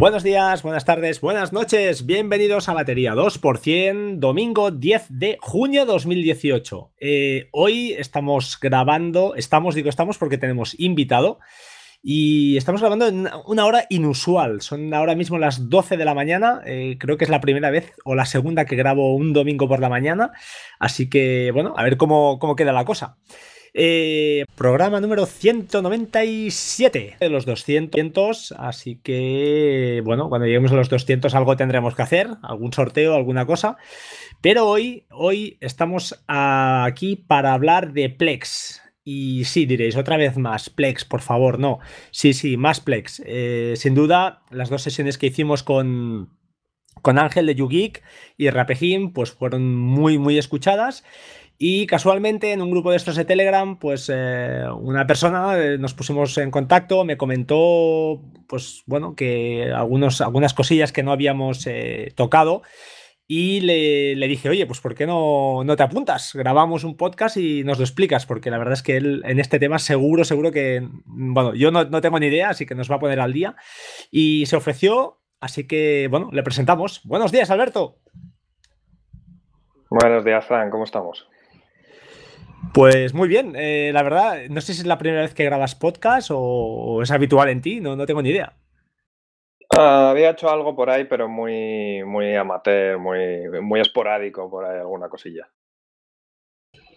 Buenos días, buenas tardes, buenas noches, bienvenidos a Batería 2%, domingo 10 de junio 2018. Eh, hoy estamos grabando, estamos, digo estamos porque tenemos invitado y estamos grabando en una hora inusual, son ahora mismo las 12 de la mañana, eh, creo que es la primera vez o la segunda que grabo un domingo por la mañana, así que bueno, a ver cómo, cómo queda la cosa. Eh, programa número 197 de los 200. Así que, bueno, cuando lleguemos a los 200 algo tendremos que hacer, algún sorteo, alguna cosa. Pero hoy, hoy estamos aquí para hablar de Plex. Y sí, diréis, otra vez más, Plex, por favor, no. Sí, sí, más Plex. Eh, sin duda, las dos sesiones que hicimos con, con Ángel de YouGeek y Rapejim, pues fueron muy, muy escuchadas. Y casualmente en un grupo de estos de Telegram, pues eh, una persona eh, nos pusimos en contacto, me comentó, pues bueno, que algunos, algunas cosillas que no habíamos eh, tocado. Y le, dije, oye, pues ¿por qué no, no te apuntas? Grabamos un podcast y nos lo explicas, porque la verdad es que él en este tema seguro, seguro que, bueno, yo no, no tengo ni idea, así que nos va a poner al día. Y se ofreció, así que, bueno, le presentamos. Buenos días, Alberto. Buenos días, Fran, ¿cómo estamos? Pues muy bien, eh, la verdad, no sé si es la primera vez que grabas podcast o, es habitual en ti, no, no tengo ni idea. Ah, había hecho algo por ahí, pero muy, muy amateur, muy, muy esporádico, por ahí alguna cosilla.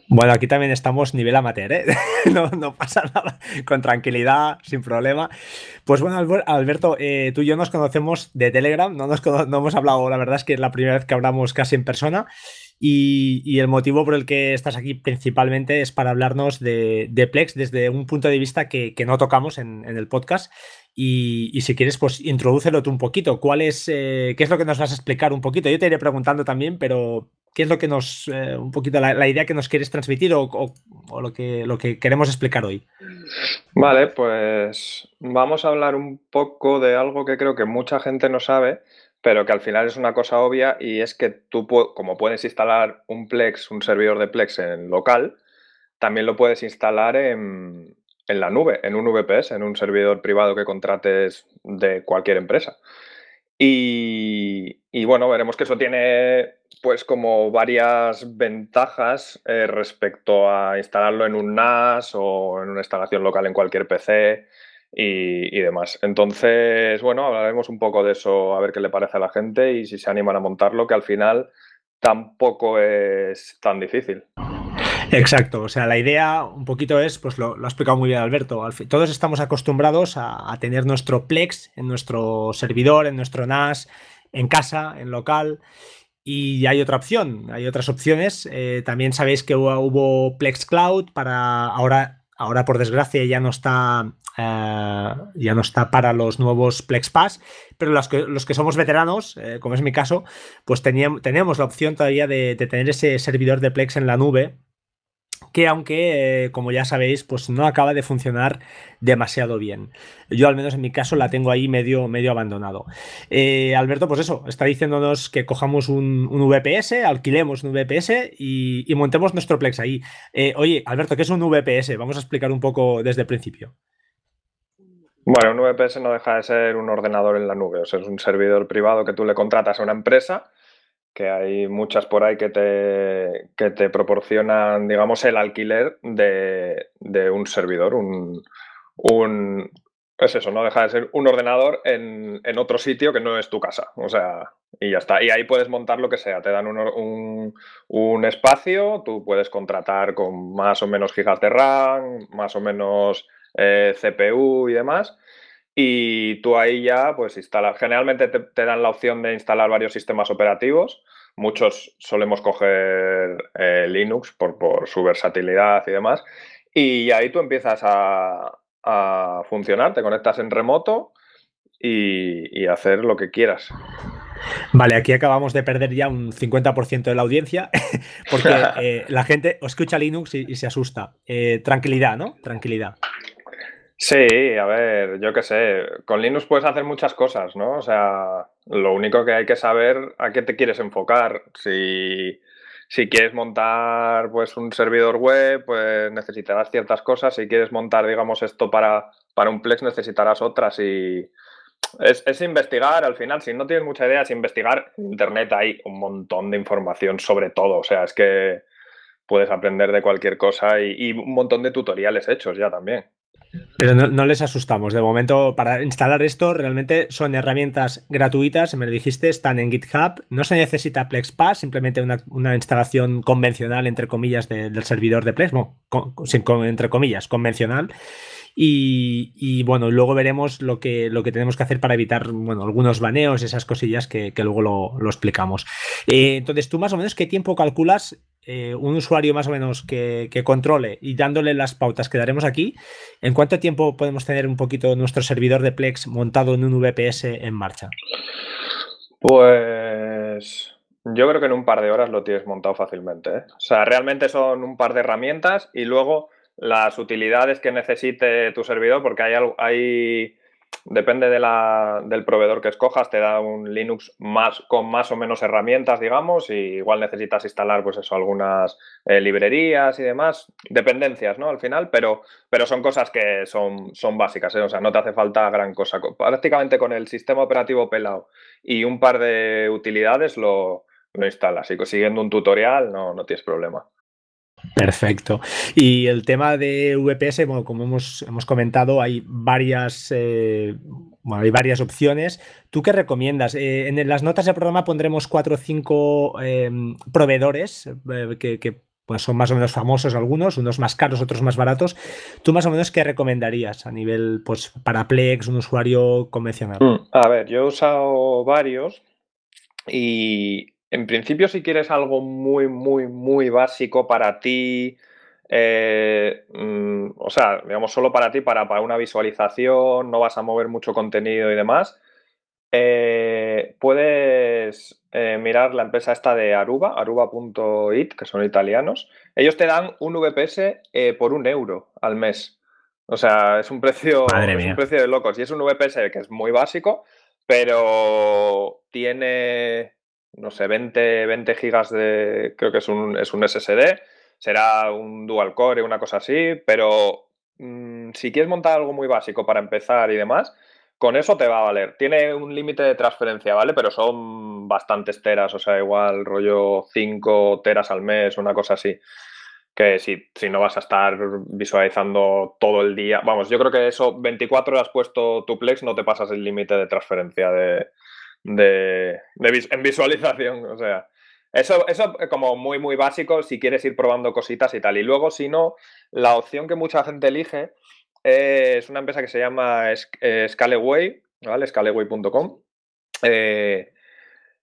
Bueno, aquí también estamos nivel amateur, ¿eh? no, pasa nada, con tranquilidad, sin problema. Pues bueno, Alberto, eh, tú y yo nos conocemos de Telegram, no, nos, no hemos hablado, la verdad es que es la primera vez que hablamos casi en persona. Y, el motivo por el que estás aquí principalmente es para hablarnos de, Plex desde un punto de vista que, no tocamos en, el podcast. Y, si quieres, pues introdúcelo tú un poquito. ¿Cuál es, eh, ¿Qué es lo que nos vas a explicar un poquito? Yo te iré preguntando también, pero ¿qué es lo que nos, eh, un poquito la, idea que nos quieres transmitir o, lo, que, lo que queremos explicar hoy? Vale, pues vamos a hablar un poco de algo que creo que mucha gente no sabe pero que al final es una cosa obvia y es que tú, como puedes instalar un Plex, un servidor de Plex en local, también lo puedes instalar en, la nube, en un VPS, en un servidor privado que contrates de cualquier empresa. Y, bueno, veremos que eso tiene pues como varias ventajas eh, respecto a instalarlo en un NAS o en una instalación local en cualquier PC y, demás. Entonces, bueno, hablaremos un poco de eso, a ver qué le parece a la gente y si se animan a montarlo, que al final tampoco es tan difícil. Exacto, o sea, la idea un poquito es, pues lo, ha explicado muy bien Alberto, todos estamos acostumbrados a, tener nuestro Plex en nuestro servidor, en nuestro NAS, en casa, en local, y hay otra opción, hay otras opciones. Eh, también sabéis que hubo, Plex Cloud para ahora Ahora, por desgracia, ya no está, eh, ya no está para los nuevos Plex Pass, pero los que, los que somos veteranos, eh, como es mi caso, pues teníamos, la opción todavía de, tener ese servidor de Plex en la nube que aunque, eh, como ya sabéis, pues no acaba de funcionar demasiado bien. Yo al menos en mi caso la tengo ahí medio, medio abandonado. Eh, Alberto, pues eso, está diciéndonos que cojamos un, VPS, alquilemos un VPS y, montemos nuestro Plex ahí. Eh, oye, Alberto, ¿qué es un VPS? Vamos a explicar un poco desde el principio. Bueno, un VPS no deja de ser un ordenador en la nube, o sea, es un servidor privado que tú le contratas a una empresa que hay muchas por ahí que te, que te proporcionan, digamos, el alquiler de, un servidor, un, un, es eso, no deja de ser un ordenador en, otro sitio que no es tu casa. O sea, y ya está. Y ahí puedes montar lo que sea. Te dan un, un, espacio, tú puedes contratar con más o menos gigas de RAM, más o menos eh, CPU y demás. Y tú ahí ya, pues instalas. Generalmente te, dan la opción de instalar varios sistemas operativos. Muchos solemos coger eh, Linux por, su versatilidad y demás. Y ahí tú empiezas a, funcionar, te conectas en remoto y, hacer lo que quieras. Vale, aquí acabamos de perder ya un 50% de la audiencia porque eh, la gente escucha Linux y, se asusta. Eh, tranquilidad, ¿no? Tranquilidad. Sí, a ver, yo qué sé, con Linux puedes hacer muchas cosas, ¿no? O sea, lo único que hay que saber a qué te quieres enfocar. Si, quieres montar pues un servidor web, pues necesitarás ciertas cosas. Si quieres montar, digamos, esto para, para un Plex, necesitarás otras y, es, investigar, al final, si no tienes mucha idea, es investigar. En Internet hay un montón de información sobre todo, o sea, es que puedes aprender de cualquier cosa y, un montón de tutoriales hechos ya también. Pero no, les asustamos. De momento, para instalar esto, realmente son herramientas gratuitas. Me lo dijiste, están en GitHub. No se necesita PlexPass, simplemente una, instalación convencional, entre comillas, del servidor de Plex, entre comillas, convencional. Y, bueno, luego veremos lo que, lo que tenemos que hacer para evitar bueno, algunos baneos, esas cosillas que, luego lo, explicamos. Eh, entonces, tú más o menos, ¿qué tiempo calculas eh, un usuario más o menos que, controle y dándole las pautas que daremos aquí? ¿En cuánto tiempo podemos tener un poquito nuestro servidor de Plex montado en un VPS en marcha? Pues yo creo que en un par de horas lo tienes montado fácilmente. ¿eh? O sea, realmente son un par de herramientas y luego las utilidades que necesite tu servidor, porque hay, hay depende de la, del proveedor que escojas, te da un Linux más, con más o menos herramientas, digamos, y igual necesitas instalar, pues eso, algunas eh, librerías y demás, dependencias, ¿no? Al final, pero, pero son cosas que son, son básicas, ¿eh? o sea, no te hace falta gran cosa. Prácticamente con el sistema operativo pelado y un par de utilidades lo, lo instalas y siguiendo un tutorial no, no tienes problema. Perfecto. Y el tema de VPS, bueno, como hemos, hemos comentado, hay varias, eh, hay varias opciones. ¿Tú qué recomiendas? Eh, en las notas del programa pondremos cuatro o cinco em, proveedores eh, que, pues son más o menos famosos algunos, unos más caros, otros más baratos. ¿Tú más o menos qué recomendarías a nivel, pues, para Plex, un usuario convencional? Mm, a ver, yo he usado varios y en principio, si quieres algo muy, muy, muy básico para ti, eh, mm, o sea, digamos, solo para ti, para, para, una visualización, no vas a mover mucho contenido y demás, eh, puedes eh, mirar la empresa esta de Aruba, aruba.it, que son italianos. Ellos te dan un VPS por un euro al mes. O sea, es un precio, es un precio de locos. Y es un VPS que es muy básico, pero tiene no sé, 20, 20 gigas de, creo que es un, es un SSD, será un dual core, una cosa así, pero mm, si quieres montar algo muy básico para empezar y demás, con eso te va a valer. Tiene un límite de transferencia, ¿vale? Pero son bastantes teras, o sea, igual rollo 5 teras al mes, una cosa así. Que si, si no vas a estar visualizando todo el día, vamos, yo creo que eso, 24 horas puesto tu Plex, no te pasas el límite de transferencia de, de, en visualización. O sea, eso, eso como muy, muy básico si quieres ir probando cositas y tal. Y luego, si no, la opción que mucha gente elige es una empresa que se llama eh, Scaleway, ¿vale? Scaleway.com. Eh,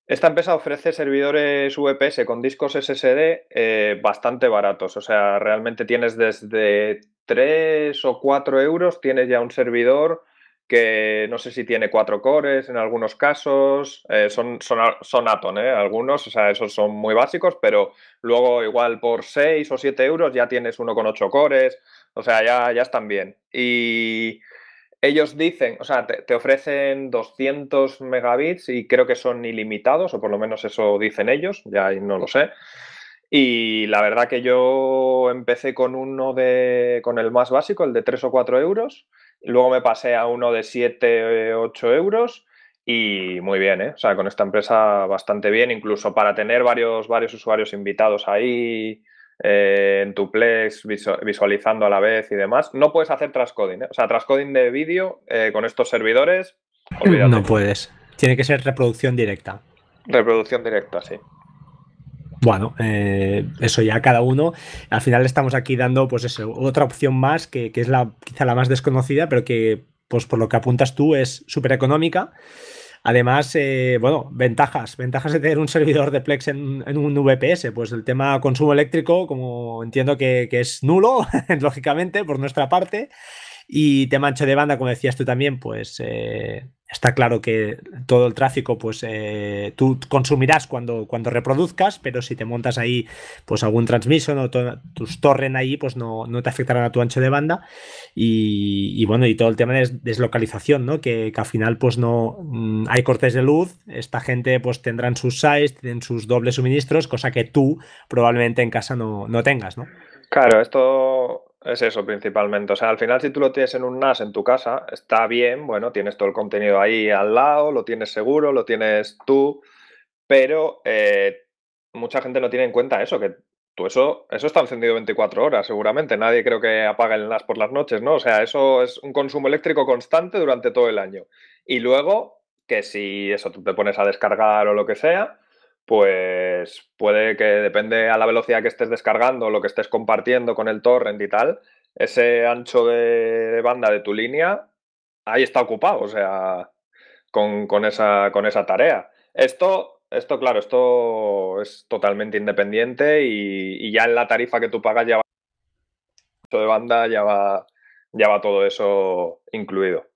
esta empresa ofrece servidores VPS con discos SSD eh, bastante baratos. O sea, realmente tienes desde 3 o 4 euros, tienes ya un servidor que no sé si tiene cuatro cores en algunos casos, eh, son, son, son Atom, ¿eh? algunos, o sea, esos son muy básicos, pero luego igual por 6 o 7 euros ya tienes uno con 8 cores, o sea, ya, ya están bien. Y ellos dicen, o sea, te, ofrecen 200 megabits y creo que son ilimitados, o por lo menos eso dicen ellos, ya no lo sé. Y la verdad que yo empecé con uno de, con el más básico, el de 3 o 4 euros, Luego me pasé a uno de 7, 8 euros y muy bien, ¿eh? O sea, con esta empresa bastante bien, incluso para tener varios, varios usuarios invitados ahí eh, en tu Plex visualizando a la vez y demás. No puedes hacer transcoding, ¿eh? O sea, transcoding de vídeo eh, con estos servidores. No puedes. Tiene que ser reproducción directa. Reproducción directa, sí. Bueno, eh, eso ya cada uno. Al final estamos aquí dando, pues eso, otra opción más que, es la quizá la más desconocida, pero que, pues por lo que apuntas tú, es súper económica. Además, eh, bueno, ventajas, ventajas de tener un servidor de Plex en, un VPS. Pues el tema consumo eléctrico, como entiendo que, que es nulo, lógicamente, por nuestra parte. Y tema ancho de banda, como decías tú también, pues eh, está claro que todo el tráfico, pues eh, tú consumirás cuando, cuando reproduzcas, pero si te montas ahí, pues algún transmission o tus torren ahí, pues no, te afectarán a tu ancho de banda. Y, bueno, y todo el tema de deslocalización, ¿no? Que, al final, pues no mm, hay cortes de luz, esta gente pues tendrán sus sites, tienen sus dobles suministros, cosa que tú probablemente en casa no, no tengas, ¿no? Claro, esto es eso principalmente. O sea, al final si tú lo tienes en un NAS en tu casa, está bien, bueno, tienes todo el contenido ahí al lado, lo tienes seguro, lo tienes tú, pero eh, mucha gente no tiene en cuenta eso, que tú eso, eso está encendido 24 horas seguramente. Nadie creo que apaga el NAS por las noches, ¿no? O sea, eso es un consumo eléctrico constante durante todo el año. Y luego, que si eso tú te pones a descargar o lo que sea, pues puede que depende a la velocidad que estés descargando, lo que estés compartiendo con el torrent y tal, ese ancho de, banda de tu línea ahí está ocupado, o sea, con, esa, con esa tarea. Esto, esto, claro, esto es totalmente independiente y, ya en la tarifa que tú pagas ya va de banda, ya va, ya va todo eso incluido.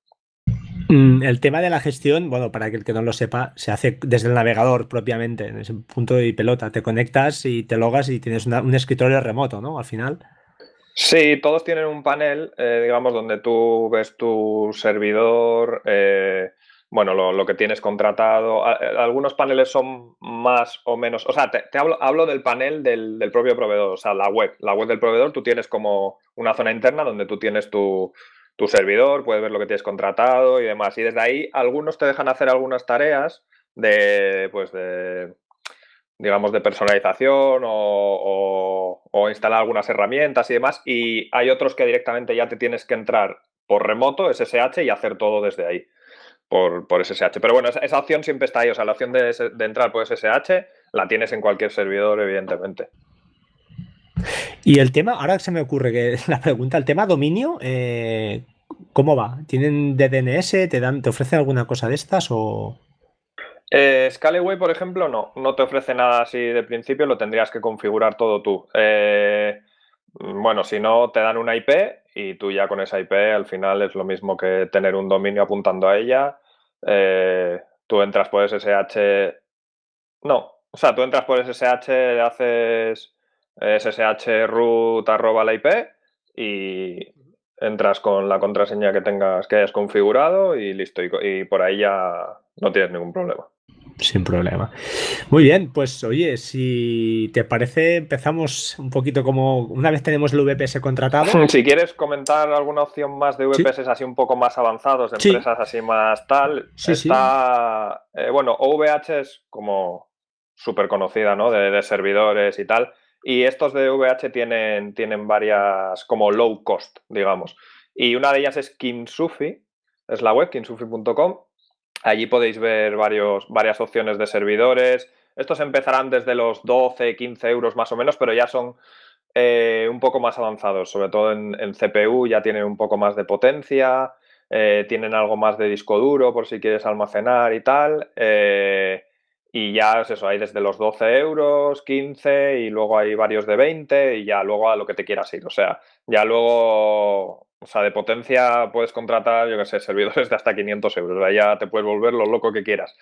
Mm, el tema de la gestión, bueno, para que el que no lo sepa, se hace desde el navegador propiamente, en ese punto de pelota. Te conectas y te logas y tienes un escritorio remoto, ¿no? Al final. Sí, todos tienen un panel, eh, digamos, donde tú ves tu servidor, eh, bueno, lo, que tienes contratado. Eh, algunos paneles son más o menos, o sea, te, hablo, hablo, del panel del, del, propio proveedor, o sea, la web. La web del proveedor, tú tienes como una zona interna donde tú tienes tu, tu servidor, puedes ver lo que tienes contratado y demás. Y desde ahí algunos te dejan hacer algunas tareas de, pues de, digamos, de personalización o, instalar algunas herramientas y demás. Y hay otros que directamente ya te tienes que entrar por remoto, SSH, y hacer todo desde ahí, por, por SSH. Pero bueno, esa, opción siempre está ahí. O sea, la opción de, entrar por SSH la tienes en cualquier servidor, evidentemente. Y el tema, ahora se me ocurre que la pregunta, el tema dominio, eh, ¿cómo va? ¿Tienen DNS? ¿Te dan, te ofrecen alguna cosa de estas o...? Eh, Scaleway, por ejemplo, no, no te ofrece nada así de principio, lo tendrías que configurar todo tú. Eh, bueno, si no, te dan una IP y tú ya con esa IP al final es lo mismo que tener un dominio apuntando a ella. Tú entras por SSH. No, o sea, tú entras por SSH, haces SSH root arroba la IP y entras con la contraseña que tengas, que hayas configurado y listo. Y, por ahí ya no tienes ningún problema. Sin problema. Muy bien, pues oye, si te parece, empezamos un poquito como una vez tenemos el VPS contratado. Si quieres comentar alguna opción más de VPS así un poco más avanzados, de empresas así más tal, está. Eh, bueno, OVH es como súper conocida, ¿no? De, de servidores y tal. Y estos de VH tienen, tienen varias como low cost, digamos. Y una de ellas es Kinsufi, es la web, kinsufi.com. Allí podéis ver varios, varias opciones de servidores. Estos empezarán desde los 12, 15 euros más o menos, pero ya son eh, un poco más avanzados, sobre todo en, CPU, ya tienen un poco más de potencia, eh, tienen algo más de disco duro por si quieres almacenar y tal. Eh, y ya es eso, hay desde los 12 euros, 15 y luego hay varios de 20 y ya luego a lo que te quieras ir. O sea, ya luego, o sea, de potencia puedes contratar, yo qué sé, servidores de hasta 500 euros. Ya te puedes volver lo loco que quieras.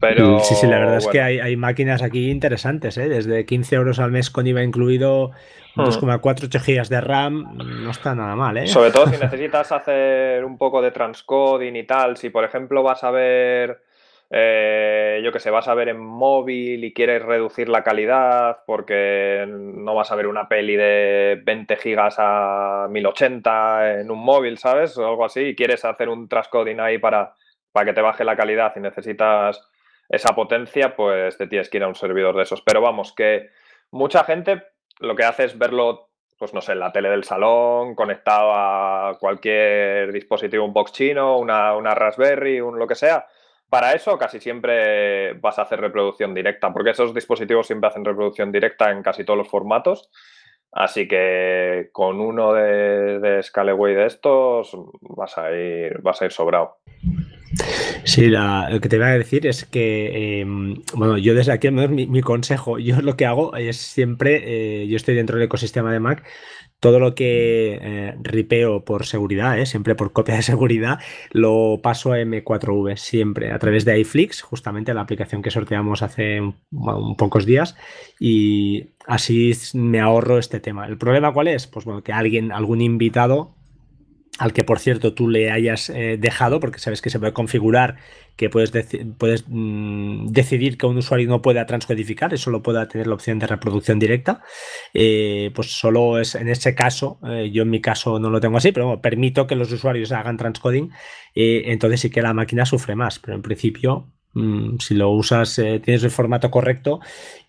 Pero, sí, sí, la verdad es que hay, máquinas aquí interesantes, ¿eh? Desde 15 euros al mes con IVA incluido, 2,4 hmm. GB de RAM, no está nada mal, ¿eh? Sobre todo si necesitas hacer un poco de transcoding y tal, si por ejemplo vas a ver eh, yo que sé, vas a ver en móvil y quieres reducir la calidad porque no vas a ver una peli de 20 gigas a 1080 en un móvil, ¿sabes? O algo así, y quieres hacer un transcoding ahí para, para que te baje la calidad y necesitas esa potencia, pues te tienes que ir a un servidor de esos. Pero vamos, que mucha gente lo que hace es verlo, pues no sé, en la tele del salón, conectado a cualquier dispositivo, un box chino, una, una Raspberry, un lo que sea para eso casi siempre vas a hacer reproducción directa, porque esos dispositivos siempre hacen reproducción directa en casi todos los formatos. Así que con uno de, de Scaleway de estos vas a ir, vas a ir sobrado. Sí, lo que te voy a decir es que, em, bueno, yo desde aquí, mi, mi, consejo, yo lo que hago es siempre, eh, yo estoy dentro del ecosistema de Mac, todo lo que eh, ripeo por seguridad, eh, siempre por copia de seguridad, lo paso a M4V, siempre, a través de iFlix, justamente la aplicación que sorteamos hace un, pocos días, y así me ahorro este tema. ¿El problema cuál es? Pues bueno, que alguien, algún invitado al que por cierto tú le hayas eh, dejado, porque sabes que se puede configurar que puedes, puedes mm, decidir que un usuario no pueda transcodificar, eso lo pueda tener la opción de reproducción directa, eh, pues solo es en ese caso, eh, yo en mi caso no lo tengo así, pero permito que los usuarios hagan transcoding, entonces sí que la máquina sufre más, pero en principio si lo usas, eh, tienes el formato correcto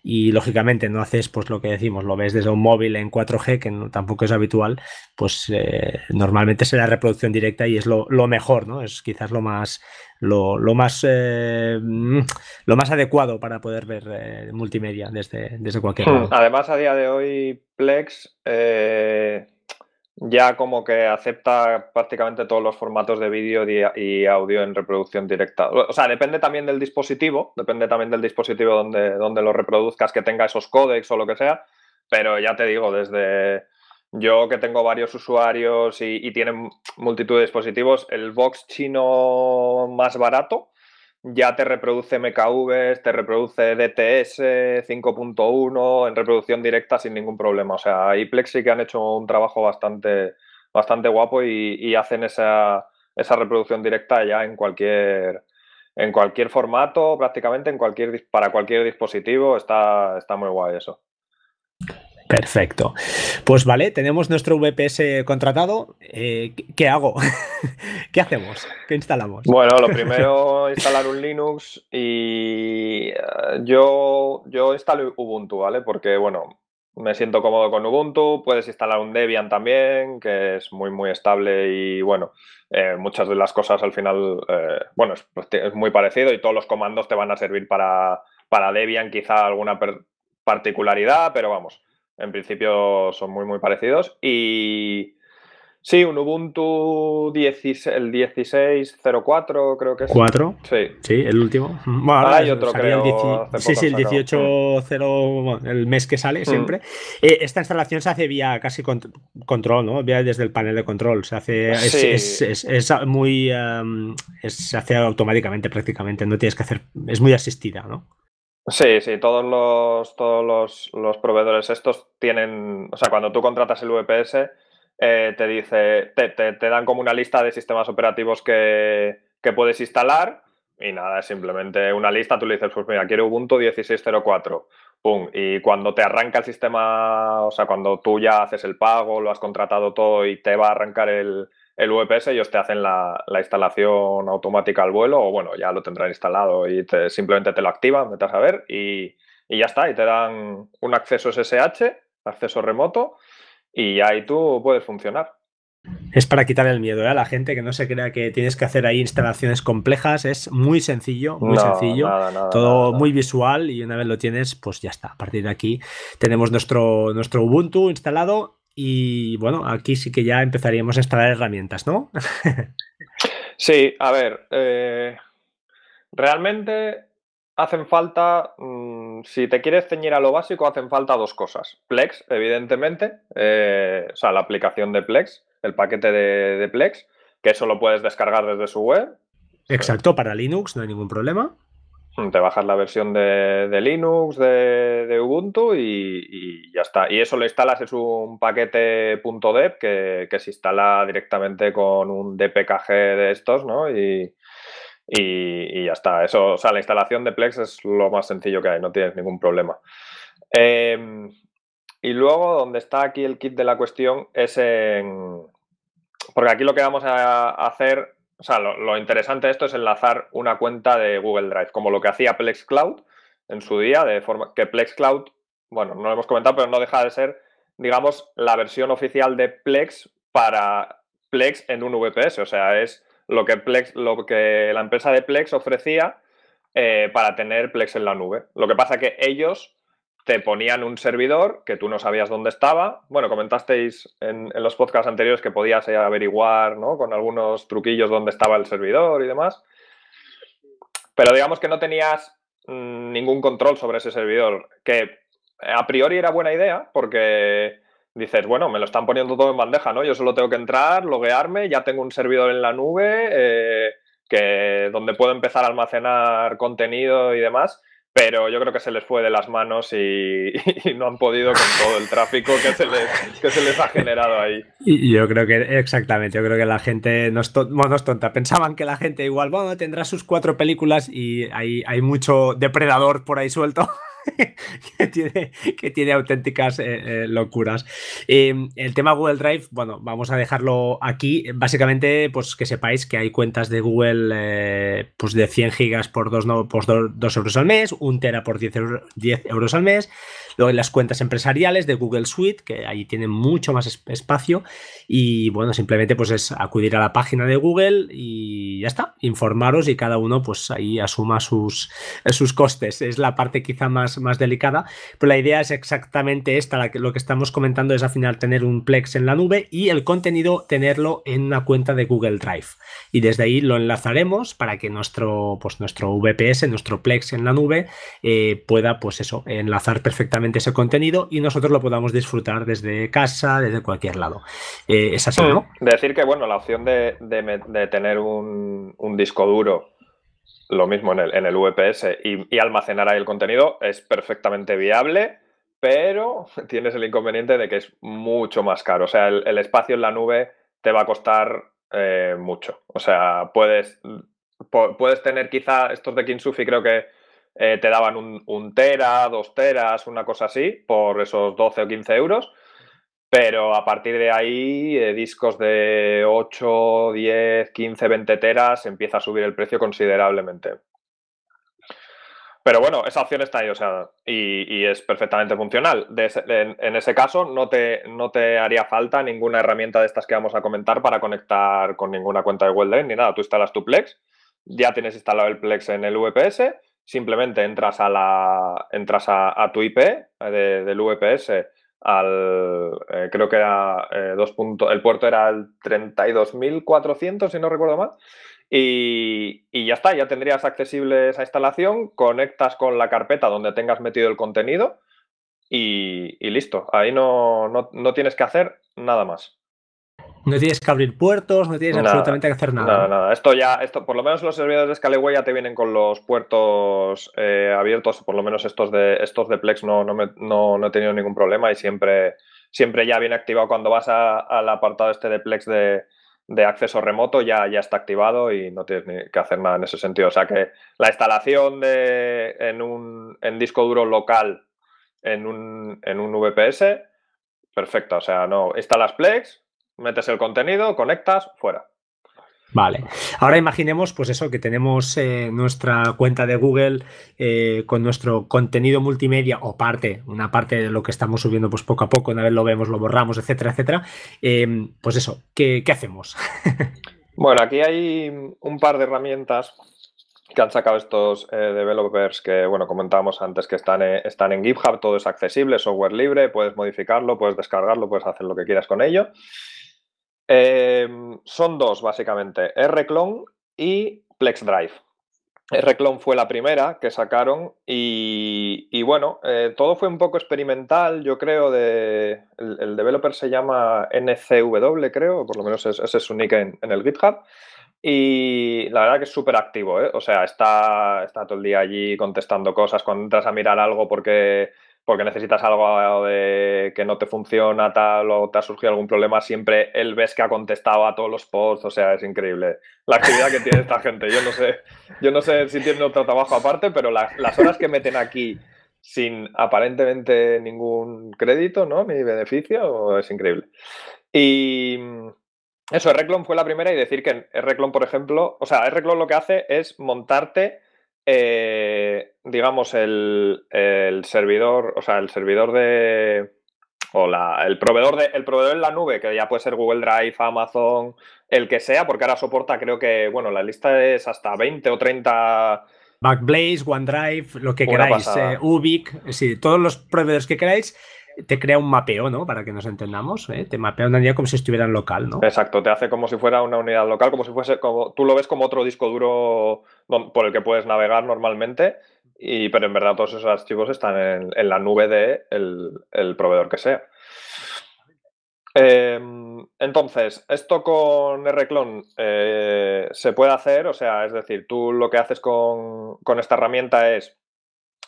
y lógicamente no haces pues lo que decimos, lo ves desde un móvil en 4G, que tampoco es habitual, pues eh, normalmente será reproducción directa y es lo, mejor, ¿no? Es quizás lo más lo, más eh, mm, lo más adecuado para poder ver multimedia desde, desde cualquier hmm, Además, a día de hoy, Plex ya como que acepta prácticamente todos los formatos de vídeo y audio en reproducción directa. O sea, depende también del dispositivo, depende también del dispositivo donde, donde lo reproduzcas, que tenga esos códecs o lo que sea, pero ya te digo, desde yo que tengo varios usuarios y, y tienen multitud de dispositivos, el box chino más barato ya te reproduce MKV, te reproduce DTS 5.1 en reproducción directa sin ningún problema. O sea, ahí Plexi que han hecho un trabajo bastante, bastante guapo y, hacen esa, esa, reproducción directa ya en cualquier, en cualquier formato, prácticamente en cualquier, para cualquier dispositivo. Está, está muy guay eso. Perfecto. Pues vale, tenemos nuestro VPS contratado. Eh, ¿Qué hago? ¿Qué hacemos? ¿Qué instalamos? Bueno, lo primero, instalar un Linux y eh, yo, yo instalo Ubuntu, ¿vale? Porque, bueno, me siento cómodo con Ubuntu. Puedes instalar un Debian también, que es muy, muy estable y, bueno, eh, muchas de las cosas al final, bueno, es, muy parecido y todos los comandos te van a servir para, para Debian, quizá alguna particularidad, pero vamos en principio son muy, muy parecidos. Y sí, un Ubuntu 16, el 16.04 creo que es. ¿4? Sí. Sí, el último. Hay otro, creo. sí, sí, el 18.0, el mes que sale mm. siempre. Eh, esta instalación se hace vía casi control, ¿no? Vía desde el panel de control. Se hace. Es, es, muy. se hace automáticamente prácticamente. No tienes que hacer. Es muy asistida, ¿no? Sí, sí, todos los, todos los, proveedores estos tienen, o sea, cuando tú contratas el VPS, eh, te dice, te, te, dan como una lista de sistemas operativos que, que, puedes instalar y nada, es simplemente una lista, tú le dices, pues mira, quiero Ubuntu 16.04, pum, y cuando te arranca el sistema, o sea, cuando tú ya haces el pago, lo has contratado todo y te va a arrancar el, el VPS, ellos te hacen la, instalación automática al vuelo, o bueno, ya lo tendrán instalado y simplemente te lo activan, metas a ver y, ya está, y te dan un acceso SSH, acceso remoto, y ahí tú puedes funcionar. Es para quitar el miedo ¿eh? a la gente que no se crea que tienes que hacer ahí instalaciones complejas. Es muy sencillo, muy sencillo, todo muy visual y una vez lo tienes, pues ya está. A partir de aquí tenemos nuestro, nuestro Ubuntu instalado y bueno, aquí sí que ya empezaríamos a instalar herramientas, ¿no? sí, a ver, eh, realmente hacen falta, mm, si te quieres ceñir a lo básico, hacen falta dos cosas. Plex, evidentemente, eh, o sea, la aplicación de Plex, el paquete de, de Plex, que eso lo puedes descargar desde su web. Exacto, para Linux no hay ningún problema. Te bajas la versión de, Linux, de, Ubuntu y, ya está. Y eso lo instalas, es un paquete .deb que, se instala directamente con un DPKG de estos, ¿no? Y, ya está. Eso, o sea, la instalación de Plex es lo más sencillo que hay, no tienes ningún problema. Em, y luego, donde está aquí el kit de la cuestión es en... Porque aquí lo que vamos a hacer o sea, lo, interesante de esto es enlazar una cuenta de Google Drive, como lo que hacía Plex Cloud en su día, de forma que Plex Cloud, bueno, no lo hemos comentado, pero no deja de ser, digamos, la versión oficial de Plex para Plex en un VPS. O sea, es lo que Plex, lo que la empresa de Plex ofrecía eh, para tener Plex en la nube. Lo que pasa que ellos te ponían un servidor que tú no sabías dónde estaba. Bueno, comentasteis en, los podcasts anteriores que podías averiguar ¿no? con algunos truquillos dónde estaba el servidor y demás. Pero digamos que no tenías mm, ningún control sobre ese servidor, que a priori era buena idea porque dices, bueno, me lo están poniendo todo en bandeja, ¿no? Yo solo tengo que entrar, loguearme, ya tengo un servidor en la nube eh, que, donde puedo empezar a almacenar contenido y demás pero yo creo que se les fue de las manos y, no han podido con todo el tráfico que se les, que se les ha generado ahí. Yo creo que, exactamente, yo creo que la gente no es, tonta. Pensaban que la gente igual, bueno, tendrá sus cuatro películas y hay, hay mucho depredador por ahí suelto. que, tiene, que tiene auténticas eh, eh, locuras. Em, el tema Google Drive, bueno, vamos a dejarlo aquí. Básicamente, pues que sepáis que hay cuentas de Google eh, pues de 100 gigas por 2, no, 2, euros al mes, un tera por 10 euros al mes. Las cuentas empresariales de Google Suite, que ahí tienen mucho más espacio. Y bueno, simplemente pues es acudir a la página de Google y ya está, informaros y cada uno pues ahí asuma sus, sus costes. Es la parte quizá más, más delicada, pero la idea es exactamente esta, lo que estamos comentando es al final tener un Plex en la nube y el contenido tenerlo en una cuenta de Google Drive. Y desde ahí lo enlazaremos para que nuestro, pues nuestro VPS, nuestro Plex en la nube, eh, pueda pues eso, enlazar perfectamente ese contenido y nosotros lo podamos disfrutar desde casa, desde cualquier lado. Eh, es así, ¿no? Mm. Decir que, bueno, la opción de, tener un, disco duro, lo mismo en el, en el VPS, y, almacenar ahí el contenido es perfectamente viable, pero tienes el inconveniente de que es mucho más caro. O sea, el, espacio en la nube te va a costar eh, mucho. O sea, puedes, puedes tener quizá, estos de Kinsufi creo que eh, te daban un, tera, dos teras, una cosa así, por esos 12 o 15 euros. Pero a partir de ahí, eh, discos de 8, 10, 15, 20 teras, empieza a subir el precio considerablemente. Pero bueno, esa opción está ahí, o sea, y, es perfectamente funcional. en, ese caso, no te, no te haría falta ninguna herramienta de estas que vamos a comentar para conectar con ninguna cuenta de Drive ni nada. Tú instalas tu Plex, ya tienes instalado el Plex en el VPS simplemente entras a la entras a, tu IP eh, del VPS al eh, creo que era eh, dos el puerto era el 32.400 si no recuerdo mal y, ya está, ya tendrías accesible esa instalación, conectas con la carpeta donde tengas metido el contenido y, listo, ahí no, no tienes que hacer nada más. No tienes que abrir puertos, no tienes absolutamente que hacer nada. Nada, nada. Esto ya, esto, por lo menos los servidores de Scaleway ya te vienen con los puertos eh, abiertos, por lo menos estos de estos de Plex no, no, he tenido ningún problema y siempre, siempre ya viene activado cuando vas al apartado este de Plex de, acceso remoto, ya, ya está activado y no tienes ni que hacer nada en ese sentido. O sea que la instalación de, en un en disco duro local en un, en un VPS, perfecta. O sea, no, instalas Plex, metes el contenido, conectas, fuera. Vale. Ahora imaginemos, pues eso, que tenemos eh, nuestra cuenta de Google eh, con nuestro contenido multimedia o parte, una parte de lo que estamos subiendo pues poco a poco, una vez lo vemos, lo borramos, etcétera, etcétera. Em, pues eso, ¿qué, hacemos? bueno, aquí hay un par de herramientas que han sacado estos eh, developers que, bueno, comentábamos antes que están, están en GitHub, todo es accesible, software libre, puedes modificarlo, puedes descargarlo, puedes hacer lo que quieras con ello. Em, son dos, básicamente, Rclone y PlexDrive. Rclone fue la primera que sacaron y, bueno, eh, todo fue un poco experimental, yo creo, de, el, developer se llama NCW, creo, por lo menos ese es su nick en, el GitHub. Y la verdad que es súper activo, ¿eh? o sea, está, está todo el día allí contestando cosas. Cuando entras a mirar algo porque porque necesitas algo de que no te funciona tal o te ha surgido algún problema, siempre él ves que ha contestado a todos los posts, o sea, es increíble la actividad que tiene esta gente. Yo no sé, yo no sé si tiene otro trabajo aparte, pero las horas que meten aquí sin aparentemente ningún crédito, ¿no? Ni beneficio, es increíble. Y eso, Reclon fue la primera y decir que Reclon, por ejemplo, o sea, Reclon lo que hace es montarte eh, digamos, el, servidor, o sea, el servidor de. O la, el proveedor de, el proveedor en la nube, que ya puede ser Google Drive, Amazon, el que sea, porque ahora soporta, creo que, bueno, la lista es hasta 20 o 30 Backblaze, OneDrive, lo que queráis, eh, Ubic, sí, todos los proveedores que queráis, te crea un mapeo, ¿no? Para que nos entendamos, ¿eh? te mapea una unidad como si estuviera en local, ¿no? Exacto, te hace como si fuera una unidad local, como si fuese, como tú lo ves como otro disco duro por el que puedes navegar normalmente, y, pero en verdad todos esos archivos están en, la nube de el, proveedor que sea. Em, entonces, esto con Rclone eh, se puede hacer, o sea, es decir, tú lo que haces con, con esta herramienta es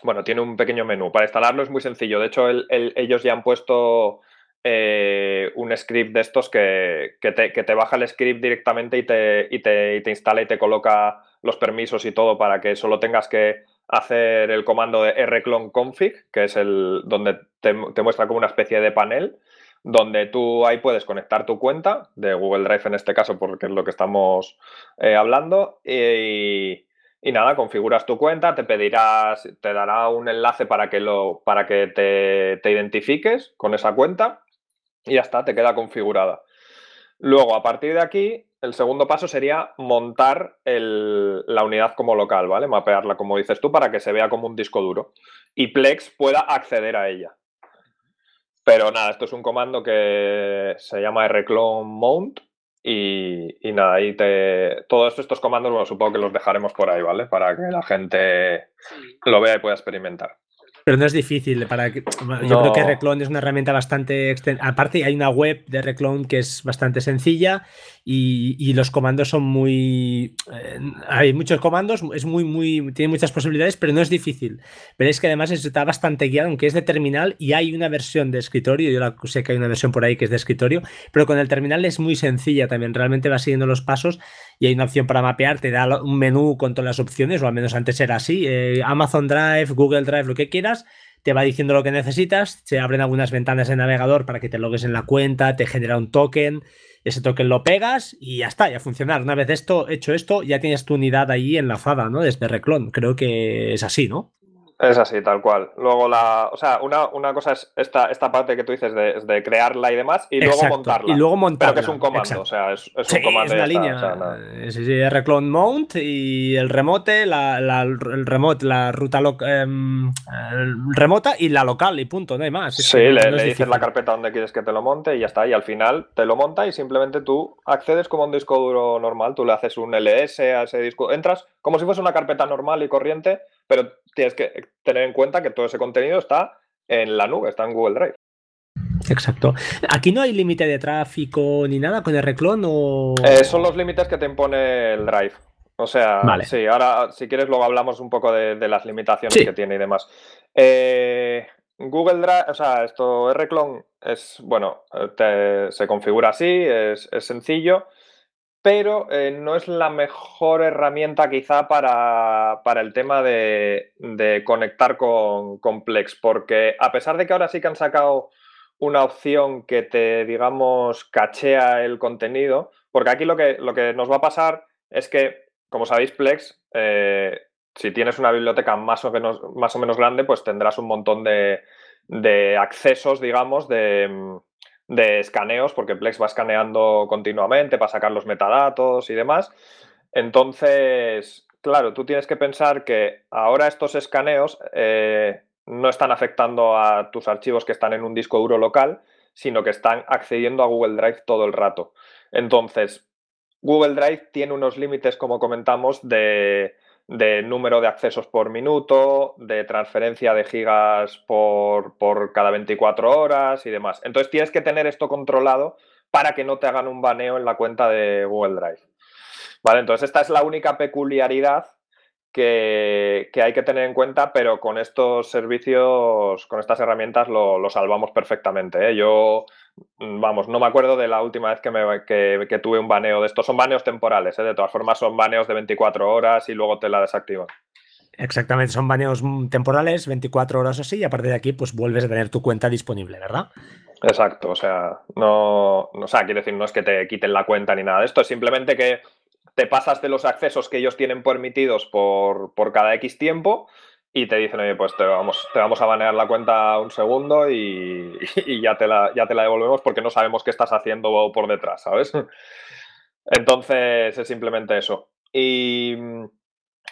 bueno, tiene un pequeño menú. Para instalarlo es muy sencillo. De hecho, ellos ya han puesto eh, un script de estos que, te, baja el script directamente y te, y te, instala y te coloca los permisos y todo para que solo tengas que hacer el comando de rclone config, que es el donde te, muestra como una especie de panel, donde tú ahí puedes conectar tu cuenta de Google Drive en este caso, porque es lo que estamos eh, hablando, y, y nada, configuras tu cuenta, te pedirás, te dará un enlace para que, lo, para que te, identifiques con esa cuenta y ya está, te queda configurada. Luego, a partir de aquí, el segundo paso sería montar la unidad como local, ¿vale? Mapearla, como dices tú, para que se vea como un disco duro y Plex pueda acceder a ella. Pero nada, esto es un comando que se llama rclone mount y, nada, ahí te. Todos estos comandos, bueno, supongo que los dejaremos por ahí, ¿vale? Para que la gente lo vea y pueda experimentar. Pero no es difícil. Para que, yo creo que Reclone es una herramienta bastante. Aparte, hay una web de Reclone que es bastante sencilla y, los comandos son muy. Eh, hay muchos comandos, es muy, muy. Tiene muchas posibilidades, pero no es difícil. Veréis que además está bastante guiado, aunque es de terminal y hay una versión de escritorio. Yo sé que hay una versión por ahí que es de escritorio, pero con el terminal es muy sencilla también. Realmente va siguiendo los pasos y hay una opción para mapear, te da un menú con todas las opciones, o al menos antes era así. Eh, Amazon Drive, Google Drive, lo que quieras te va diciendo lo que necesitas, se abren algunas ventanas de navegador para que te logues en la cuenta, te genera un token, ese token lo pegas y ya está, ya funcionar. Una vez esto, hecho esto, ya tienes tu unidad ahí enlazada, ¿no? Desde Reclon. Creo que es así, ¿no? Es así, tal cual. Luego la, o sea, una, una cosa es esta, esta parte que tú dices de, de crearla y demás, y luego montarla. Y luego montarla. Pero que es un comando, o sea, es, es un comando. Es una línea. sí, sí, reclone mount y el remote, la, la, el remote, la ruta em, remota y la local y punto, no hay más. sí, le, le dices la carpeta donde quieres que te lo monte y ya está. Y al final te lo monta y simplemente tú accedes como un disco duro normal. Tú le haces un LS a ese disco. Entras como si fuese una carpeta normal y corriente pero tienes que tener en cuenta que todo ese contenido está en la nube, está en Google Drive. Exacto. ¿Aquí no hay límite de tráfico ni nada con el reclon o...? Eh, son los límites que te impone el Drive. O sea, sí, ahora si quieres luego hablamos un poco de, las limitaciones que tiene y demás. Eh, Google Drive, o sea, esto Rclone es, bueno, se configura así, es, es sencillo pero eh, no es la mejor herramienta quizá para, el tema de, conectar con, Plex, porque a pesar de que ahora sí que han sacado una opción que te, digamos, cachea el contenido, porque aquí lo que, lo que nos va a pasar es que, como sabéis, Plex, eh, si tienes una biblioteca más o, menos, más o menos grande, pues tendrás un montón de, de accesos, digamos, de de escaneos, porque Plex va escaneando continuamente para sacar los metadatos y demás. Entonces, claro, tú tienes que pensar que ahora estos escaneos eh, no están afectando a tus archivos que están en un disco duro local, sino que están accediendo a Google Drive todo el rato. Entonces, Google Drive tiene unos límites, como comentamos, de, de número de accesos por minuto, de transferencia de gigas por, por, cada 24 horas y demás. Entonces tienes que tener esto controlado para que no te hagan un baneo en la cuenta de Google Drive. Vale, entonces esta es la única peculiaridad que, hay que tener en cuenta, pero con estos servicios, con estas herramientas lo, salvamos perfectamente. ¿eh? Yo, mm, vamos, no me acuerdo de la última vez que, me, que, tuve un baneo de estos. Son baneos temporales, ¿eh? de todas formas son baneos de 24 horas y luego te la desactivan. Exactamente, son baneos temporales, 24 horas o así, y a partir de aquí, pues vuelves a tener tu cuenta disponible, ¿verdad? Exacto, o sea, no, o sea, quiero decir, no es que te quiten la cuenta ni nada de esto, es simplemente que te pasas de los accesos que ellos tienen permitidos por, cada X tiempo y te dicen, oye, pues te vamos, te vamos a banear la cuenta un segundo y, ya, te la, ya te la devolvemos porque no sabemos qué estás haciendo por detrás, ¿sabes? Entonces es simplemente eso. Y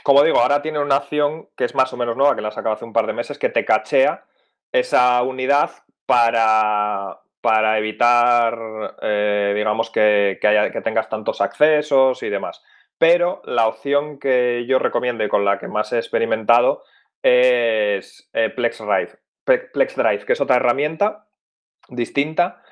como digo, ahora tiene una acción que es más o menos nueva, que la sacado hace un par de meses, que te cachea esa unidad para, para evitar, eh, digamos, que, que, tengas tantos accesos y demás. Pero la opción que yo recomiendo y con la que más he experimentado es eh, Plex, Drive, Plex Drive, que es otra herramienta distinta,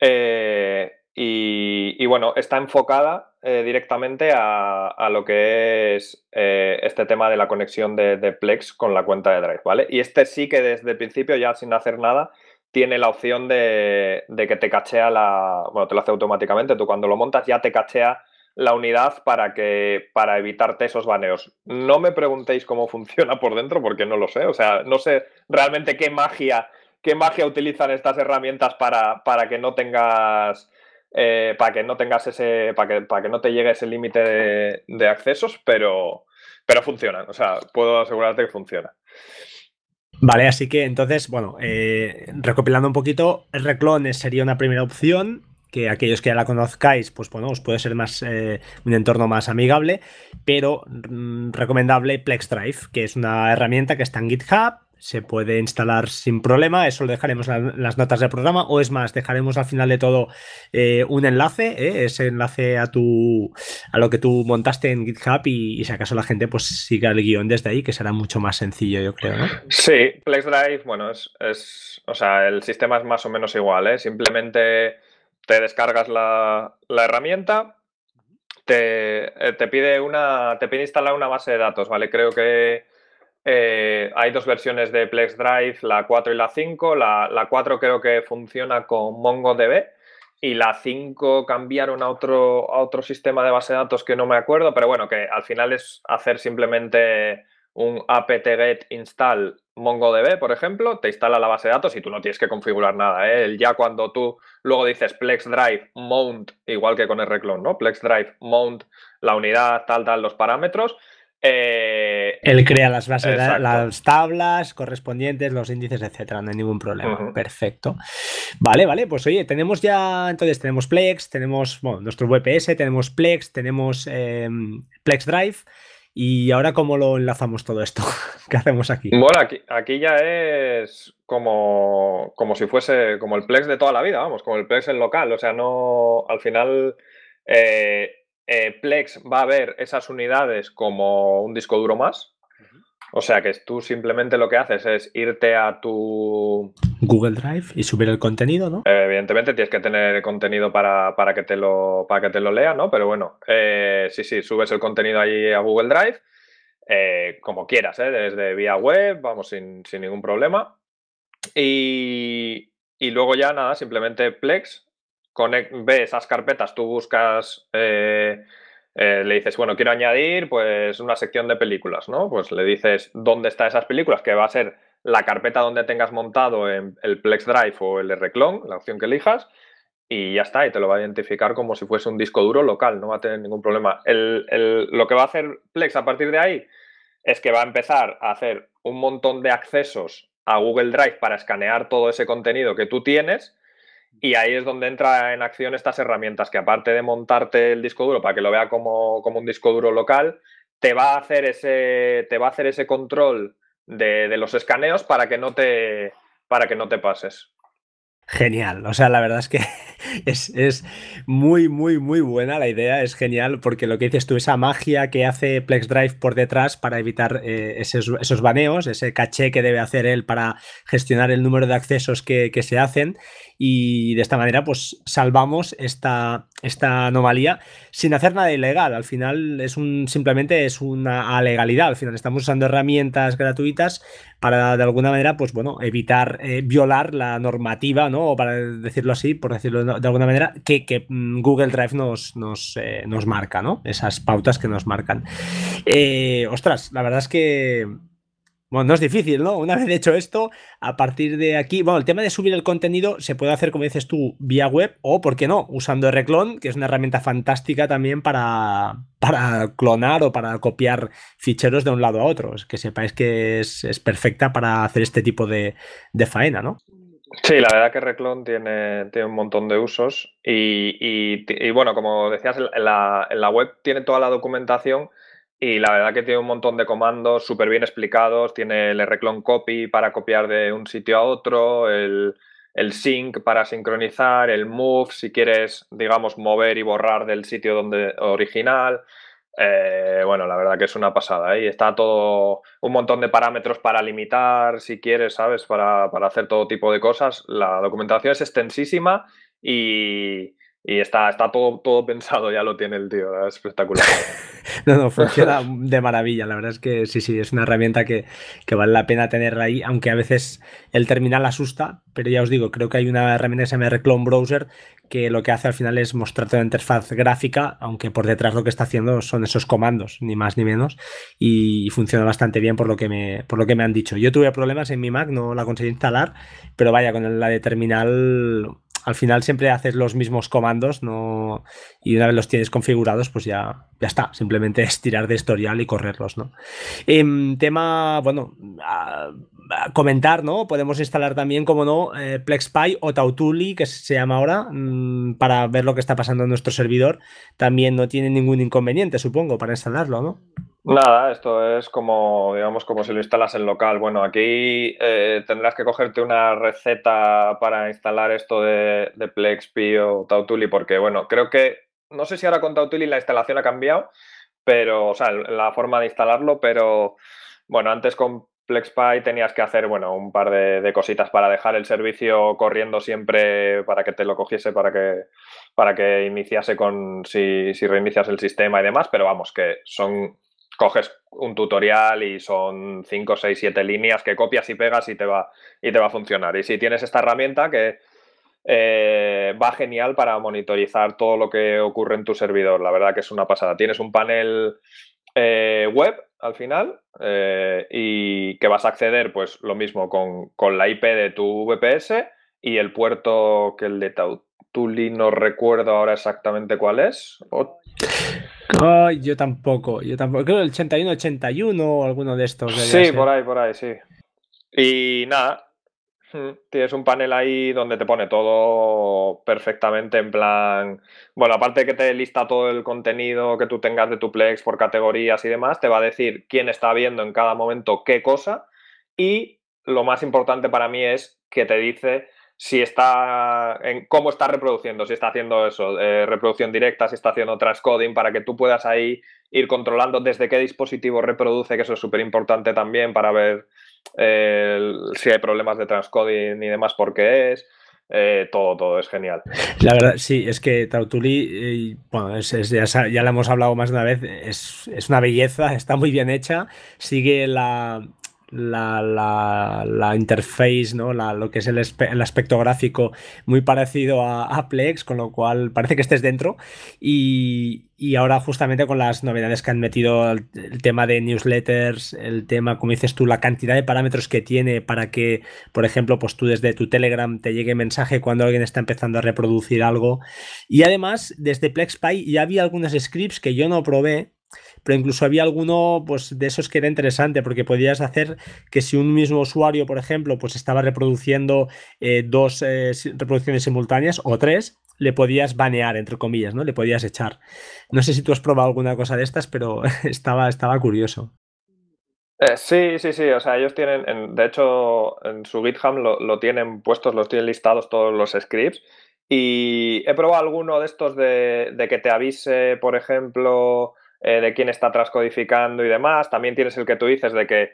eh, y, bueno, está enfocada eh, directamente a, lo que es este tema de la conexión de, Plex con la cuenta de Drive, ¿vale? Y este sí que desde el principio, ya sin hacer nada, tiene la opción de, que te cachea la. Bueno, te lo hace automáticamente. Tú cuando lo montas ya te cachea la unidad para que para evitarte esos baneos. No me preguntéis cómo funciona por dentro porque no lo sé. O sea, no sé realmente qué magia, qué magia utilizan estas herramientas para, para que no tengas eh, para que no tengas ese, para que, para que no te llegue ese límite de, accesos, pero, pero funcionan. O sea, puedo asegurarte que funciona. Vale, así que entonces, bueno, eh, recopilando un poquito, el Reclone sería una primera opción que aquellos que ya la conozcáis, pues bueno, os puede ser más eh, un entorno más amigable, pero mm, recomendable Plex Drive, que es una herramienta que está en GitHub, se puede instalar sin problema. Eso lo dejaremos en las notas del programa. O es más, dejaremos al final de todo eh, un enlace, eh, ese enlace a tu a lo que tú montaste en GitHub y, si acaso la gente pues siga el guion desde ahí, que será mucho más sencillo, yo creo, ¿no? Sí, FlexDrive, bueno, es, es o sea, el sistema es más o menos igual, ¿eh? Simplemente te descargas la, herramienta, te, te, pide una, te pide instalar una base de datos, ¿vale? Creo que eh, hay dos versiones de Plex Drive, la 4 y la 5. La, 4 creo que funciona con MongoDB y la 5 cambiaron a otro, a otro sistema de base de datos que no me acuerdo, pero bueno, que al final es hacer simplemente un apt-get install MongoDB, por ejemplo, te instala la base de datos y tú no tienes que configurar nada. ¿eh? Ya cuando tú luego dices Plex Drive mount, igual que con el reclon, ¿no? Plex Drive mount, la unidad, tal, tal, los parámetros, eh, Él crea las bases, las tablas correspondientes, los índices, etcétera, no hay ningún problema. Perfecto. Vale, vale, pues oye, tenemos ya, entonces tenemos Plex, tenemos nuestro VPS, tenemos Plex, tenemos em, Plex Drive. Y ahora, ¿cómo lo enlazamos todo esto? ¿Qué hacemos aquí? Bueno, aquí, aquí ya es como, como si fuese como el Plex de toda la vida, vamos, como el Plex en local. O sea, no, al final, eh, eh, Plex va a ver esas unidades como un disco duro más. O sea que tú simplemente lo que haces es irte a tu Google Drive y subir el contenido, ¿no? evidentemente tienes que tener contenido para, que, te lo, para que te lo lea, ¿no? Pero bueno, eh, sí, sí, subes el contenido ahí a Google Drive, eh, como quieras, desde vía web, vamos, sin, ningún problema. Y, y, luego ya nada, simplemente Plex ve esas carpetas, tú buscas, eh, eh, le dices, bueno, quiero añadir pues una sección de películas, ¿no? Pues le dices dónde están esas películas, que va a ser la carpeta donde tengas montado en el Plex Drive o el R-Clone, la opción que elijas, y ya está, y te lo va a identificar como si fuese un disco duro local, no va a tener ningún problema. lo que va a hacer Plex a partir de ahí es que va a empezar a hacer un montón de accesos a Google Drive para escanear todo ese contenido que tú tienes y ahí es donde entra en acción estas herramientas que aparte de montarte el disco duro para que lo vea como, un disco duro local, te va a hacer ese, te va a hacer ese control de, de, los escaneos para que no te, para que no te pases. Genial, o sea, la verdad es que es, muy, muy, muy buena la idea, es genial porque lo que dices tú, esa magia que hace Plex Drive por detrás para evitar eh, esos, esos, baneos, ese caché que debe hacer él para gestionar el número de accesos que, que se hacen y de esta manera pues salvamos esta, esta anomalía sin hacer nada ilegal. Al final es un simplemente es una legalidad. Al final estamos usando herramientas gratuitas para de alguna manera pues bueno evitar eh, violar la normativa, ¿no? O para decirlo así, por decirlo de alguna manera, que, mm, Google Drive nos, nos, eh, nos, marca, ¿no? Esas pautas que nos marcan. Eh, ostras, la verdad es que bueno, no es difícil, ¿no? Una vez hecho esto, a partir de aquí, bueno, el tema de subir el contenido se puede hacer, como dices tú, vía web o, ¿por qué no?, usando Reclon, que es una herramienta fantástica también para, para clonar o para copiar ficheros de un lado a otro. Que sepáis que es, perfecta para hacer este tipo de, faena, ¿no? Sí, la verdad que Reclon tiene, tiene un montón de usos y, bueno, como decías, en la, en la web tiene toda la documentación y la verdad que tiene un montón de comandos súper bien explicados. Tiene el reclone copy para copiar de un sitio a otro, el, sync para sincronizar, el move si quieres, digamos, mover y borrar del sitio donde original. Eh, bueno, la verdad que es una pasada. ¿eh? Y está todo un montón de parámetros para limitar, si quieres, ¿sabes? Para, para hacer todo tipo de cosas. La documentación es extensísima y, y está, está todo, todo pensado, ya lo tiene el tío, es espectacular. no, no, funciona de maravilla, la verdad es que sí, sí, es una herramienta que, que, vale la pena tener ahí, aunque a veces el terminal asusta, pero ya os digo, creo que hay una herramienta que se llama Browser que lo que hace al final es mostrarte la interfaz gráfica, aunque por detrás lo que está haciendo son esos comandos, ni más ni menos, y funciona bastante bien por lo que me, por lo que me han dicho. Yo tuve problemas en mi Mac, no la conseguí instalar, pero vaya, con la de terminal al final siempre haces los mismos comandos no y una vez los tienes configurados pues ya, ya está. Simplemente es tirar de historial y correrlos no em, tema bueno comentar no podemos instalar también como no eh, plexpy o tautuli que se llama ahora mm, para ver lo que está pasando en nuestro servidor. También no tiene ningún inconveniente supongo para instalarlo no Nada, esto es como, digamos, como si lo instalas en local. Bueno, aquí eh, tendrás que cogerte una receta para instalar esto de, de PlexPy o Tautuli, porque, bueno, creo que, no sé si ahora con Tautuli la instalación ha cambiado, pero, o sea, la forma de instalarlo, pero, bueno, antes con PlexPy tenías que hacer, bueno, un par de, cositas para dejar el servicio corriendo siempre para que te lo cogiese, para que, para que iniciase con, si, si reinicias el sistema y demás, pero vamos, que son coges un tutorial y son 5, 6, 7 líneas que copias y pegas y te va, y te va a funcionar. Y si tienes esta herramienta que eh, va genial para monitorizar todo lo que ocurre en tu servidor, la verdad que es una pasada. Tienes un panel eh, web al final eh, y que vas a acceder pues lo mismo con, la IP de tu VPS y el puerto que el de Tautuli no recuerdo ahora exactamente cuál es yo tampoco, yo tampoco. Creo el 81-81 o alguno de estos. Sí, por ahí, por ahí, sí. Y nada, tienes un panel ahí donde te pone todo perfectamente en plan. Bueno, aparte que te lista todo el contenido que tú tengas de tu Plex por categorías y demás, te va a decir quién está viendo en cada momento qué cosa. Y lo más importante para mí es que te dice si está en cómo está reproduciendo, si está haciendo eso, eh, reproducción directa, si está haciendo transcoding, para que tú puedas ahí ir controlando desde qué dispositivo reproduce, que eso es súper importante también para ver eh, si hay problemas de transcoding y demás, por qué es. Eh, todo, todo es genial. La verdad, sí, es que Tautuli, bueno, ya, ya, la hemos hablado más de una vez, es, es, una belleza, está muy bien hecha, sigue la, la, la, la interface, ¿no? La, lo que es el, el, aspecto gráfico muy parecido a, Plex, con lo cual parece que estés dentro. Y, y, ahora justamente con las novedades que han metido el, tema de newsletters, el tema, como dices tú, la cantidad de parámetros que tiene para que, por ejemplo, pues tú desde tu Telegram te llegue mensaje cuando alguien está empezando a reproducir algo. Y además, desde PlexPy ya había algunos scripts que yo no probé, pero incluso había alguno pues, de esos que era interesante porque podías hacer que si un mismo usuario, por ejemplo, pues estaba reproduciendo eh, dos eh, reproducciones simultáneas o tres, le podías banear, entre comillas, ¿no? Le podías echar. No sé si tú has probado alguna cosa de estas, pero estaba, estaba curioso. Eh, sí, sí, sí. O sea, ellos tienen, de hecho, en su GitHub lo, tienen puestos, los tienen listados todos los scripts. Y he probado alguno de estos de que te avise, por ejemplo, eh, de quién está transcodificando y demás. También tienes el que tú dices de que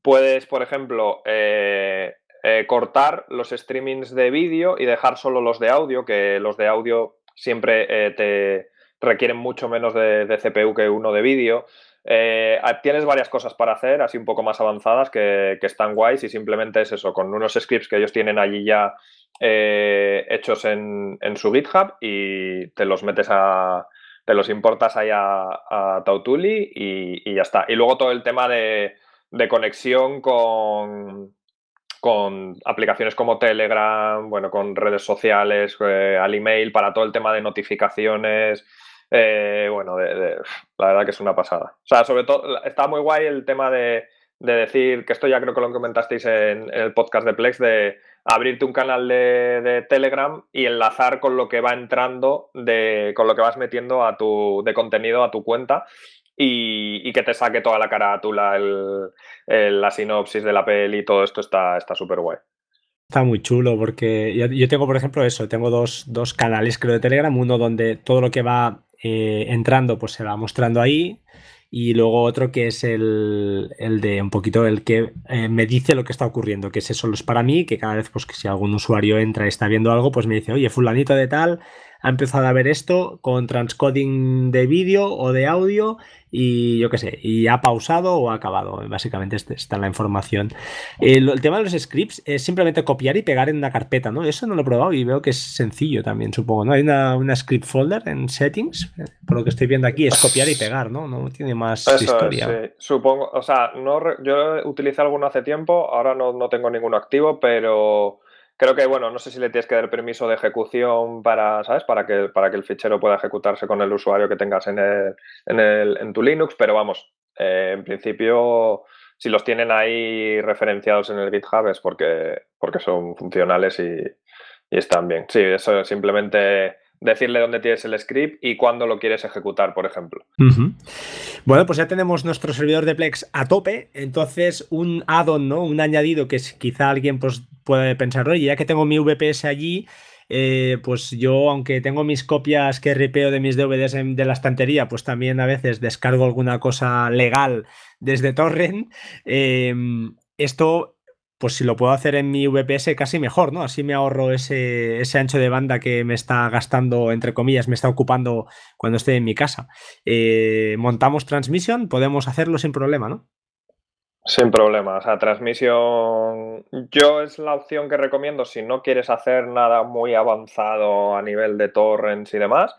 puedes, por ejemplo, eh, eh, cortar los streamings de vídeo y dejar solo los de audio, que los de audio siempre te requieren mucho menos de, CPU que uno de vídeo. tienes varias cosas para hacer, así un poco más avanzadas, que, están guays y simplemente es eso, con unos scripts que ellos tienen allí ya hechos en, su GitHub y te los metes a, te los importas ahí a, Tautuli y, ya está. Y luego todo el tema de, conexión con, con aplicaciones como Telegram, bueno, con redes sociales, eh, al email, para todo el tema de notificaciones. Eh, bueno, de, la verdad que es una pasada. O sea, sobre todo, está muy guay el tema de, decir, que esto ya creo que lo comentasteis en el podcast de Plex, de abrirte un canal de, Telegram y enlazar con lo que va entrando, de, con lo que vas metiendo a tu, de contenido a tu cuenta y, que te saque toda la carátula, el, la sinopsis de la peli todo esto está súper guay. Está muy chulo porque yo, tengo, por ejemplo, eso, tengo dos, dos, canales creo de Telegram, uno donde todo lo que va eh, entrando pues se va mostrando ahí y luego otro que es el, de un poquito el que eh, me dice lo que está ocurriendo, que ese solo es para mí, que cada vez pues que si algún usuario entra y está viendo algo, pues me dice, oye, fulanito de tal ha empezado a ver esto con transcoding de vídeo o de audio y yo qué sé, y ha pausado o ha acabado. Básicamente está la información. El, tema de los scripts es simplemente copiar y pegar en una carpeta, ¿no? Eso no lo he probado y veo que es sencillo también, supongo, ¿no? Hay una, script folder en settings, por lo que estoy viendo aquí, es copiar y pegar, ¿no? No tiene más historia. sí. Supongo, o sea, no, yo utilicé alguno hace tiempo, ahora no, no tengo ninguno activo, pero creo que, bueno, no sé si le tienes que dar permiso de ejecución para, ¿sabes? Para que, para que el fichero pueda ejecutarse con el usuario que tengas en, el, en, el, en tu Linux, pero vamos, eh, en principio, si los tienen ahí referenciados en el GitHub es porque, porque son funcionales y, y están bien. Sí, eso simplemente decirle dónde tienes el script y cuándo lo quieres ejecutar, por ejemplo. Bueno, pues ya tenemos nuestro servidor de Plex a tope. Entonces, un add-on, ¿no? Un añadido que quizá alguien pues, puede pensar, oye, ya que tengo mi VPS allí, eh, pues yo, aunque tengo mis copias que ripeo de mis DVDs de la estantería, pues también a veces descargo alguna cosa legal desde Torrent. Em, esto pues si lo puedo hacer en mi VPS casi mejor, ¿no? Así me ahorro ese, ancho de banda que me está gastando, entre comillas, me está ocupando cuando estoy en mi casa. Eh, montamos transmisión, podemos hacerlo sin problema, ¿no? Sin problema, o sea, transmisión yo es la opción que recomiendo si no quieres hacer nada muy avanzado a nivel de torrents y demás.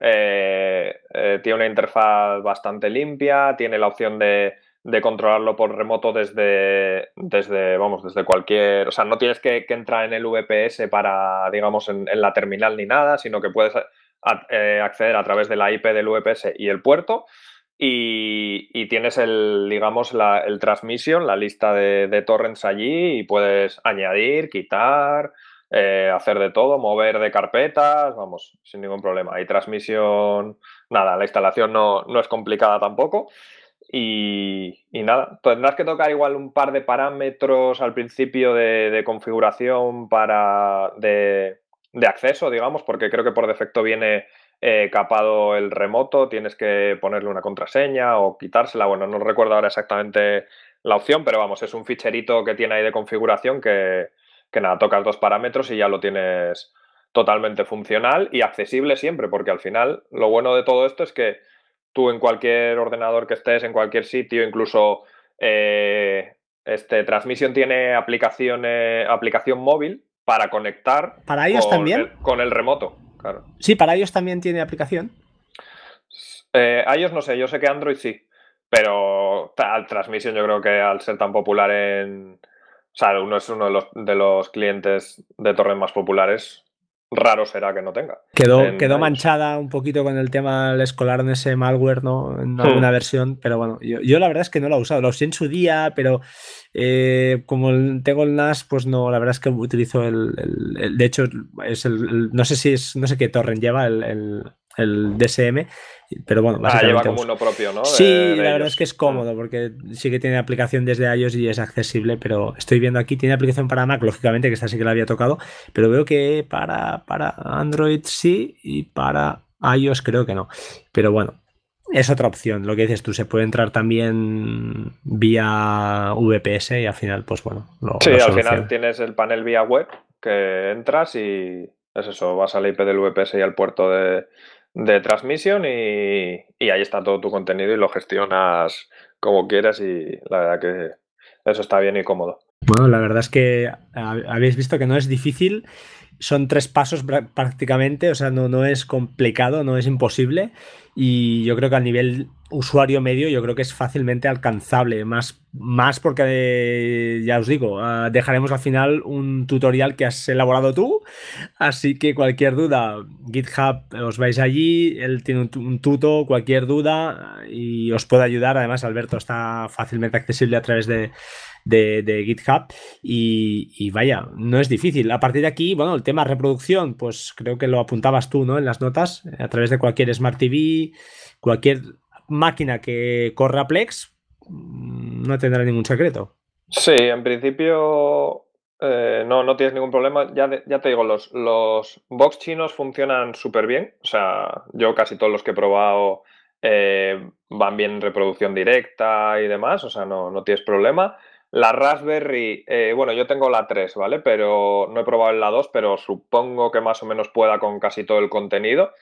Eh, eh, tiene una interfaz bastante limpia, tiene la opción de de controlarlo por remoto desde, desde, vamos, desde cualquier, o sea, no tienes que, entrar en el VPS para, digamos, en, la terminal ni nada, sino que puedes eh, acceder a través de la IP del VPS y el puerto y, tienes el, digamos, la, el la lista de, torrents allí y puedes añadir, quitar, eh, hacer de todo, mover de carpetas, vamos, sin ningún problema. Hay transmisión, nada, la instalación no, no es complicada tampoco. Y, nada, tendrás que tocar igual un par de parámetros al principio de, configuración para de, acceso, digamos, porque creo que por defecto viene eh, capado el remoto, tienes que ponerle una contraseña o quitársela. Bueno, no recuerdo ahora exactamente la opción, pero vamos, es un ficherito que tiene ahí de configuración que, que nada, tocas dos parámetros y ya lo tienes totalmente funcional y accesible siempre, porque al final lo bueno de todo esto es que tú en cualquier ordenador que estés, en cualquier sitio, incluso eh, este Transmission tiene aplicación, aplicación móvil para conectar. ¿Para ellos con también? El, con el remoto, claro. Sí, para ellos también tiene aplicación. Eh, a ellos no sé, yo sé que Android sí, pero Transmission yo creo que al ser tan popular en... O sea, uno es uno de los, de los clientes de torres más populares, raro será que no tenga. Quedó, quedó manchada un poquito con el tema del escolar en ese malware, ¿no? En alguna hmm. versión, pero bueno, yo, la verdad es que no lo he usado. Lo usé en su día, pero eh, como tengo el NAS, pues no, la verdad es que utilizo el. de hecho, es el, No sé si es. No sé qué torrent lleva el, el DSM, pero bueno, ah, lleva como uno propio, ¿no? sí, la verdad es que es cómodo porque sí que tiene aplicación desde iOS y es accesible, pero estoy viendo aquí, tiene aplicación para Mac, lógicamente, que esta sí que la había tocado, pero veo que para, para Android sí y para iOS creo que no. Pero bueno, es otra opción. Lo que dices tú, se puede entrar también vía VPS y al final, pues bueno. Lo, sí, al final tienes el panel vía web que entras y es eso, vas al IP del VPS y al puerto de, de transmisión y, ahí está todo tu contenido y lo gestionas como quieras y la verdad que eso está bien y cómodo. Bueno, la verdad es que habéis visto que no es difícil son tres pasos prácticamente, o sea, no, no es complicado, no es imposible. Y yo creo que a nivel usuario medio, yo creo que es fácilmente alcanzable. Más, más porque, ya os digo, ah, dejaremos al final un tutorial que has elaborado tú. Así que cualquier duda, GitHub, os vais allí, él tiene un, un tuto, cualquier duda y os puede ayudar. Además, Alberto está fácilmente accesible a través de de, GitHub y, vaya, no es difícil. A partir de aquí, bueno, el tema reproducción, pues creo que lo apuntabas tú, ¿no? En las notas, a través de cualquier Smart TV, cualquier máquina que corra Plex, mm, no tendrá ningún secreto. Sí, en principio eh, no, no tienes ningún problema. Ya, ya te digo, los, los box chinos funcionan súper bien. O sea, yo casi todos los que he probado eh, van bien en reproducción directa y demás. O sea, no, no tienes problema. La Raspberry, eh, bueno, yo tengo la 3, ¿vale? Pero no he probado la 2, pero supongo que más o menos pueda con casi todo el contenido.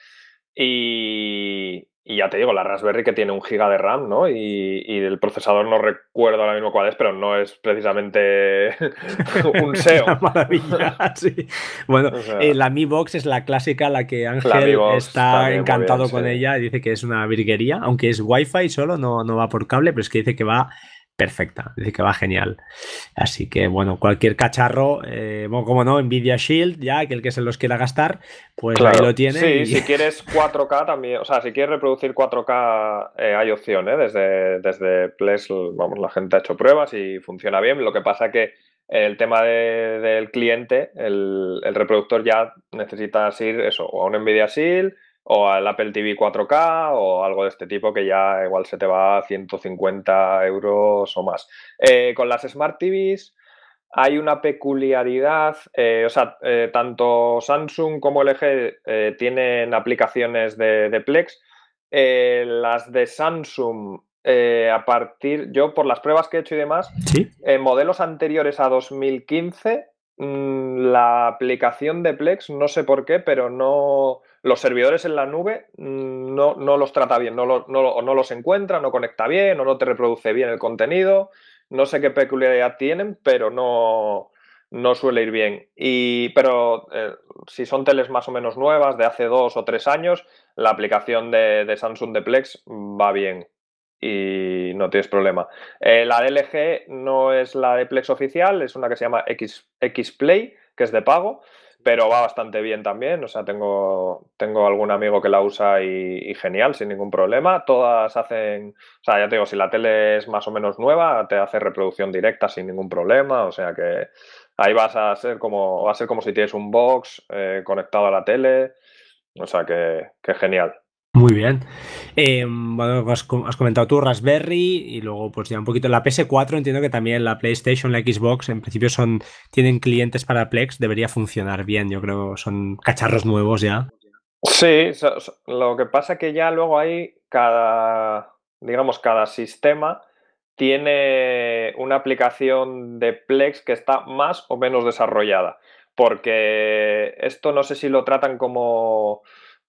Y, ya te digo, la Raspberry que tiene un giga de RAM, ¿no? Y, el procesador no recuerdo ahora mismo cuál es, pero no es precisamente un SEO. maravilla, sí. Bueno, eh, la Mi Box es la clásica, la que Ángel está encantado con ella y dice que es una virguería, aunque es Wi-Fi solo, no, no va por cable, pero es que dice que va perfecta, que va genial. Así que, bueno, cualquier cacharro, eh, como no, Nvidia Shield, ya, que el que se los quiera gastar, pues ahí lo tiene. Sí, si quieres 4K también, o sea, si quieres reproducir 4K, eh, hay opción, ¿eh? Desde, desde Plex, vamos, la gente ha hecho pruebas y funciona bien. Lo que pasa que el tema del cliente, el, el, reproductor ya necesitas ir eso, o a un Nvidia Shield o al Apple TV 4K o algo de este tipo que ya igual se te va a 150 euros o más. Eh, con las Smart TVs hay una peculiaridad, eh, o sea, eh, tanto Samsung como LG tienen aplicaciones de, Plex. las de Samsung, a partir, yo por las pruebas que he hecho y demás, en modelos anteriores a 2015, mm, la aplicación de Plex, no sé por qué, pero no los servidores en la nube mm, no, no los trata bien, no, no, no, los encuentra, no conecta bien o no te reproduce bien el contenido. No sé qué peculiaridad tienen, pero no, no suele ir bien. Y, pero eh, si son teles más o menos nuevas, de hace dos o tres años, la aplicación de, Samsung de Plex va bien y no tienes problema. Eh, la de LG no es la de Plex oficial, es una que se llama X, Xplay, que es de pago pero va bastante bien también. O sea, tengo, tengo algún amigo que la usa y, genial, sin ningún problema. Todas hacen, o sea, ya te digo, si la tele es más o menos nueva, te hace reproducción directa sin ningún problema. O sea que ahí vas a ser como, va a ser como si tienes un box eh, conectado a la tele. O sea que, que genial. Muy bien. Eh, bueno, has, comentado tú Raspberry y luego pues ya un poquito la PS4, entiendo que también la PlayStation, la Xbox, en principio son tienen clientes para Plex, debería funcionar bien, yo creo, son cacharros nuevos ya. Sí, lo que pasa que ya luego hay cada, digamos, cada sistema tiene una aplicación de Plex que está más o menos desarrollada, porque esto no sé si lo tratan como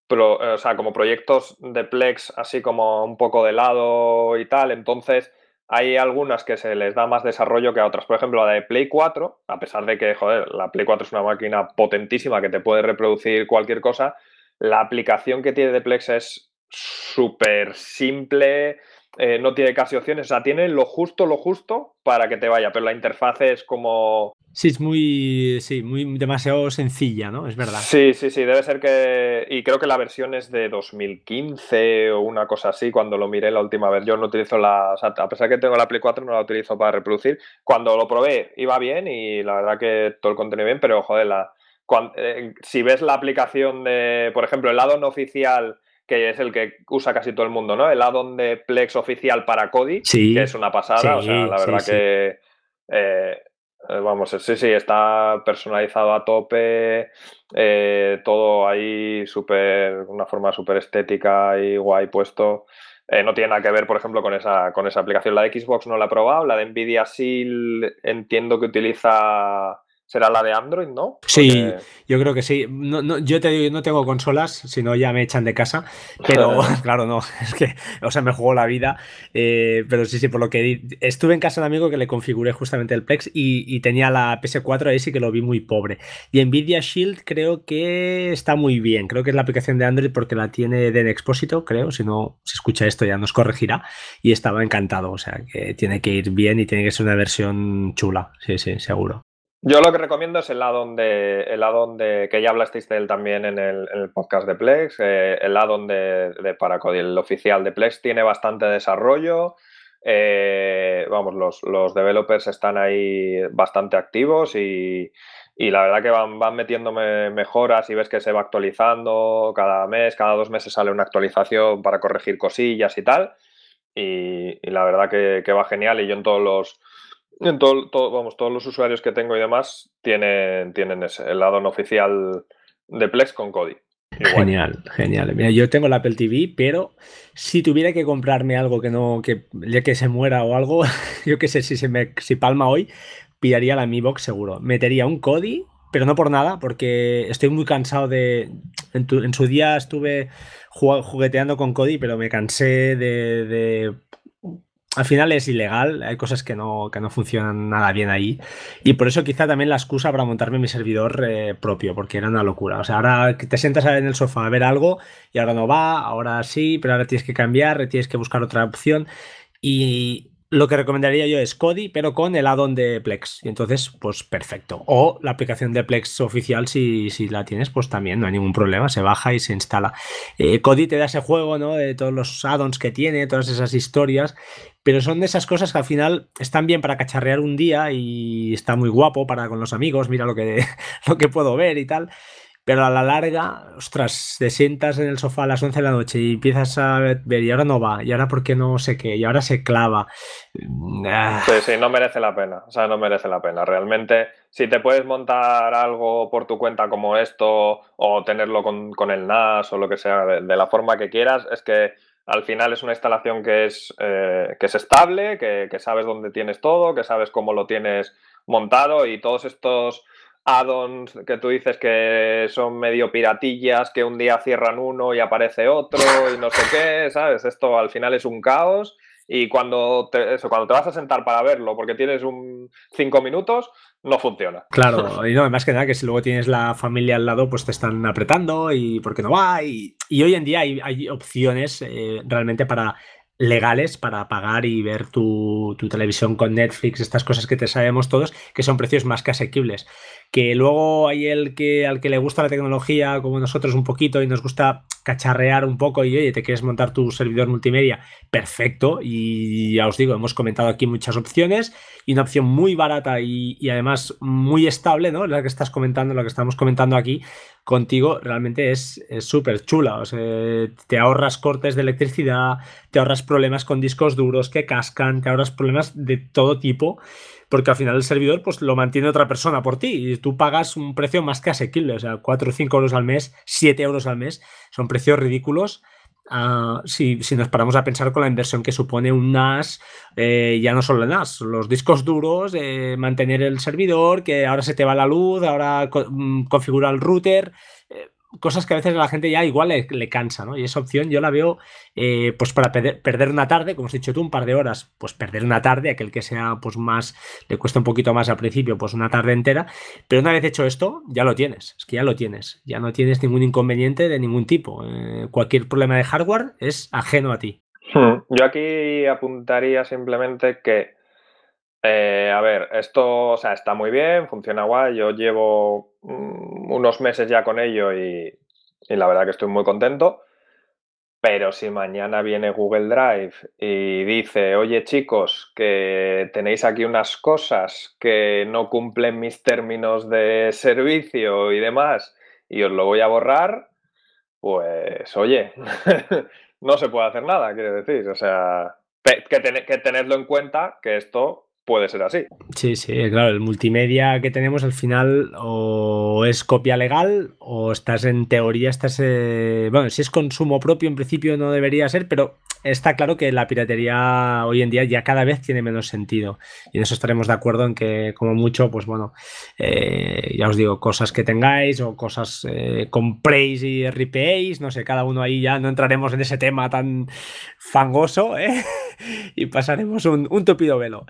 o sea, como proyectos de Plex así como un poco de lado y tal, entonces hay algunas que se les da más desarrollo que a otras. Por ejemplo, la de Play 4, a pesar de que, joder, la Play 4 es una máquina potentísima que te puede reproducir cualquier cosa, la aplicación que tiene de Plex es súper simple, eh, no tiene casi opciones, o sea, tiene lo justo, lo justo para que te vaya, pero la interfaz es como... Sí, es muy, sí, muy demasiado sencilla, ¿no? Es verdad. Sí, sí, sí, debe ser que... Y creo que la versión es de 2015 o una cosa así, cuando lo miré la última vez. Yo no utilizo la... O sea, a pesar de que tengo la Play 4, no la utilizo para reproducir. Cuando lo probé, iba bien y la verdad que todo el contenido bien, pero joder, la... Eh, si ves la aplicación de, por ejemplo, el lado no oficial que es el que usa casi todo el mundo, ¿no? El addon de Plex oficial para Kodi, que es una pasada, o sea, la verdad que, eh, eh, vamos, sí, sí, está personalizado a tope, eh, todo ahí súper, una forma súper estética y guay puesto. no tiene nada que ver, por ejemplo, con esa, con esa aplicación. La de Xbox no la he probado, la de Nvidia sí entiendo que utiliza será la de Android, ¿no? Sí, yo creo que sí. No, yo te digo, no tengo consolas, si no ya me echan de casa. Pero claro, no, es que, o sea, me jugó la vida. Eh, pero sí, sí, por lo que estuve en casa de un amigo que le configuré justamente el Plex y, tenía la PS4, ahí sí que lo vi muy pobre. Y Nvidia Shield creo que está muy bien. Creo que es la aplicación de Android porque la tiene Den Expósito, creo. Si no se escucha esto ya nos corregirá. Y estaba encantado. O sea, que tiene que ir bien y tiene que ser una versión chula. Sí, sí, seguro. Yo lo que recomiendo es el addon de, el addon de que ya hablasteis de él también en el, podcast de Plex, eh, el addon de, de Paracodi, el oficial de Plex, tiene bastante desarrollo. Eh, vamos, los, los, developers están ahí bastante activos y, la verdad que van, van metiéndome mejoras y ves que se va actualizando cada mes, cada dos meses sale una actualización para corregir cosillas y tal. Y, la verdad que va genial y yo en todos los en todo, vamos, todos los usuarios que tengo y demás tienen, tienen ese, el lado no oficial de Plex con Kodi. Genial, genial. Mira, yo tengo la Apple TV, pero si tuviera que comprarme algo que no, que que se muera o algo, yo qué sé, si se me si palma hoy, pillaría la Mi Box seguro. Metería un Kodi, pero no por nada, porque estoy muy cansado de. En, su día estuve jugueteando con Kodi, pero me cansé de al final es ilegal, hay cosas que no, que no funcionan nada bien ahí. Y por eso quizá también la excusa para montarme mi servidor eh, propio, porque era una locura. O sea, ahora te sientas en el sofá a ver algo y ahora no va, ahora sí, pero ahora tienes que cambiar, tienes que buscar otra opción. Y, lo que recomendaría yo es Kodi, pero con el add-on de Plex. Y entonces, pues perfecto. O la aplicación de Plex oficial, si, si la tienes, pues también no hay ningún problema. Se baja y se instala. Eh, te da ese juego, ¿no? De todos los add-ons que tiene, todas esas historias. Pero son de esas cosas que al final están bien para cacharrear un día y está muy guapo para con los amigos. Mira lo que, lo que puedo ver y tal. Pero a la larga, ostras, te sientas en el sofá a las 11 de la noche y empiezas a ver, y ahora no va, y ahora porque no sé qué, y ahora se clava. Mm, ah. Sí, sí, no merece la pena. O sea, no merece la pena. Realmente, si te puedes montar algo por tu cuenta como esto, o tenerlo con, el NAS o lo que sea, de, la forma que quieras, es que al final es una instalación que es, eh, que es estable, que, que sabes dónde tienes todo, que sabes cómo lo tienes montado y todos estos add-ons que tú dices que son medio piratillas, que un día cierran uno y aparece otro y no sé qué, ¿sabes? Esto al final es un caos y cuando te, eso, cuando te vas a sentar para verlo porque tienes un cinco minutos, no funciona. Claro, y no, más que nada que si luego tienes la familia al lado, pues te están apretando y porque no va. Y, hoy en día hay, opciones eh, realmente para legales para pagar y ver tu, tu, televisión con Netflix, estas cosas que te sabemos todos, que son precios más que asequibles que luego hay el que al que le gusta la tecnología como nosotros un poquito y nos gusta cacharrear un poco y oye, te quieres montar tu servidor multimedia, perfecto. Y ya os digo, hemos comentado aquí muchas opciones y una opción muy barata y, además muy estable, ¿no? La que estás comentando, la que estamos comentando aquí contigo, realmente es súper chula. O sea, te ahorras cortes de electricidad, te ahorras problemas con discos duros que cascan, te ahorras problemas de todo tipo porque al final el servidor pues lo mantiene otra persona por ti y tú pagas un precio más que asequible, o sea, 4 o 5 euros al mes, 7 euros al mes, son precios ridículos. Ah, si, nos paramos a pensar con la inversión que supone un NAS, eh, ya no solo el NAS, los discos duros, eh, mantener el servidor, que ahora se te va la luz, ahora mm, configura el router, cosas que a veces a la gente ya igual le, cansa, ¿no? Y esa opción yo la veo, eh, pues para perder, una tarde, como has dicho tú, un par de horas, pues perder una tarde, aquel que sea, pues más, le cuesta un poquito más al principio, pues una tarde entera, pero una vez hecho esto, ya lo tienes, es que ya lo tienes, ya no tienes ningún inconveniente de ningún tipo. Eh, cualquier problema de hardware es ajeno a ti. Hmm. Yo aquí apuntaría simplemente que eh, a ver, esto o sea, está muy bien, funciona guay. Yo llevo unos meses ya con ello y, la verdad que estoy muy contento. Pero si mañana viene Google Drive y dice, oye chicos, que tenéis aquí unas cosas que no cumplen mis términos de servicio y demás, y os lo voy a borrar, pues oye, no se puede hacer nada, quiero decir. O sea, que, que tenerlo en cuenta que esto puede ser así. Sí, sí, claro, el multimedia que tenemos al final o es copia legal o estás en teoría, estás... Eh, bueno, si es consumo propio en principio no debería ser, pero está claro que la piratería hoy en día ya cada vez tiene menos sentido. Y en eso estaremos de acuerdo en que, como mucho, pues bueno, eh, ya os digo, cosas que tengáis o cosas eh, compréis y ripeéis, no sé, cada uno ahí ya no entraremos en ese tema tan fangoso ¿eh? y pasaremos un, un tupido velo.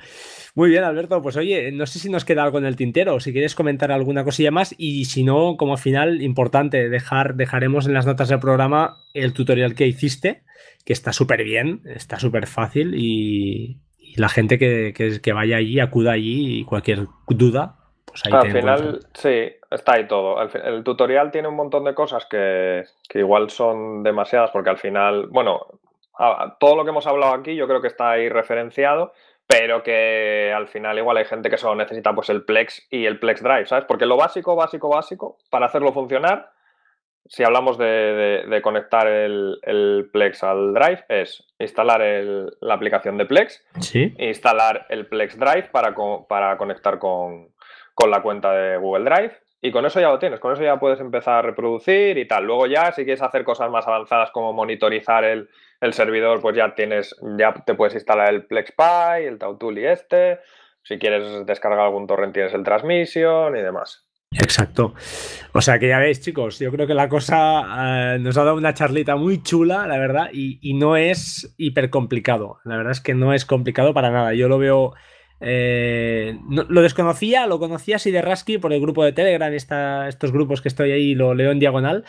Muy bien, Alberto. Pues oye, no sé si nos queda algo en el tintero, si quieres comentar alguna cosilla más y si no, como final, importante, dejar, dejaremos en las notas del programa el tutorial que hiciste que está súper bien, está súper fácil y, la gente que, que, vaya allí, acuda allí y cualquier duda, pues ahí Al final, sí, está ahí todo. El, tutorial tiene un montón de cosas que, igual son demasiadas porque al final, bueno, todo lo que hemos hablado aquí yo creo que está ahí referenciado, pero que al final igual hay gente que solo necesita pues el Plex y el Plex Drive, ¿sabes? Porque lo básico, básico, básico, para hacerlo funcionar si hablamos de, conectar el, Plex al Drive, es instalar la aplicación de Plex, instalar el Plex Drive para, para conectar con, la cuenta de Google Drive y con eso ya lo tienes, con eso ya puedes empezar a reproducir y tal. Luego ya, si quieres hacer cosas más avanzadas como monitorizar el, servidor, pues ya tienes, ya te puedes instalar el PlexPy, el Tautuli este. Si quieres descargar algún torrent, tienes el Transmission y demás. Exacto. O sea que ya veis, chicos, yo creo que la cosa eh, nos ha dado una charlita muy chula, la verdad, y, no es hiper complicado. La verdad es que no es complicado para nada. Yo lo veo eh, lo desconocía, lo conocía así de Rasky por el grupo de Telegram, estos grupos que estoy ahí, lo leo en diagonal.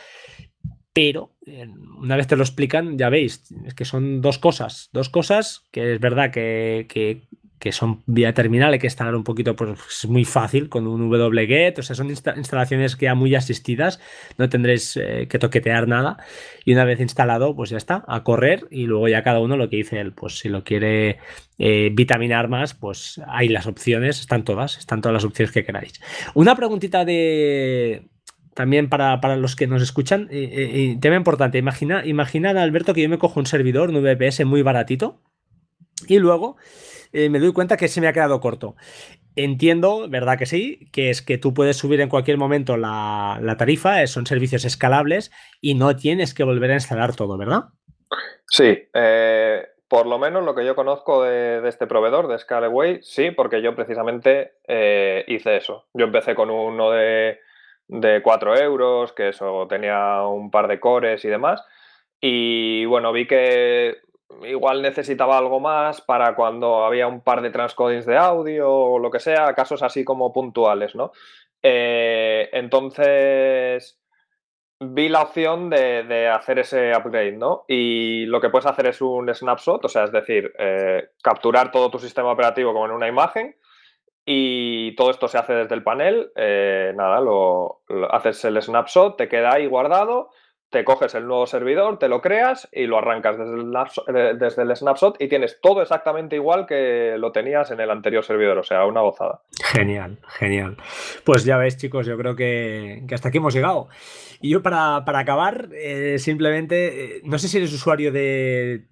Pero eh, una vez te lo explican, ya veis, es que son dos cosas. Dos cosas que es verdad que que son vía terminal, hay que instalar un poquito, pues es muy fácil con un wget, o sea, son instalaciones ya muy asistidas, no tendréis eh, que toquetear nada y una vez instalado, pues ya está, a correr y luego ya cada uno lo que dice él, pues si lo quiere eh, vitaminar más, pues hay las opciones, están todas, están todas las opciones que queráis. Una preguntita de, también para, los que nos escuchan, eh, tema importante, imagina, imaginad Alberto que yo me cojo un servidor, un VPS muy baratito y luego eh, me doy cuenta que se me ha quedado corto. Entiendo, ¿verdad que sí? Que es que tú puedes subir en cualquier momento la, tarifa, eh, son servicios escalables y no tienes que volver a instalar todo, ¿verdad? Sí, eh, por lo menos lo que yo conozco de, este proveedor, de Scaleway, sí, porque yo precisamente hice eso. Yo empecé con uno de, de 4 euros, que eso tenía un par de cores y demás. Y bueno, vi que igual necesitaba algo más para cuando había un par de transcodings de audio o lo que sea, casos así como puntuales, ¿no? Eh, entonces vi la opción de, hacer ese upgrade, ¿no? Y lo que puedes hacer es un snapshot, o sea, es decir, eh, capturar todo tu sistema operativo como en una imagen y todo esto se hace desde el panel. Eh, nada, lo, haces el snapshot, te queda ahí guardado te coges el nuevo servidor, te lo creas y lo arrancas desde el, eh, desde el, snapshot y tienes todo exactamente igual que lo tenías en el anterior servidor, o sea, una gozada. Genial, genial. Pues ya veis, chicos, yo creo que, hasta aquí hemos llegado. Y yo para, acabar, eh, simplemente, eh, no sé si eres usuario de,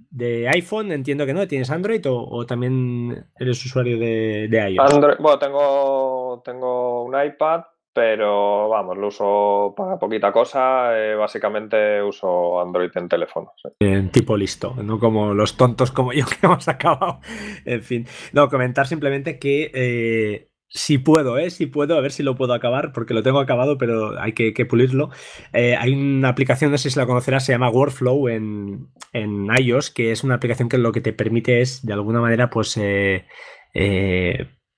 iPhone, entiendo que no, ¿tienes Android o, también eres usuario de, de iOS? Android, bueno, tengo, tengo un iPad, pero vamos, lo uso para poquita cosa. Eh, básicamente uso Android en teléfono. En tipo listo, no como los tontos como yo que hemos acabado. En fin, no, comentar simplemente que eh, si puedo, ¿eh? Si puedo, a ver si lo puedo acabar, porque lo tengo acabado, pero hay que, pulirlo. Eh, hay una aplicación, no sé si la conocerás, se llama Workflow en, en, iOS, que es una aplicación que lo que te permite es, de alguna manera, pues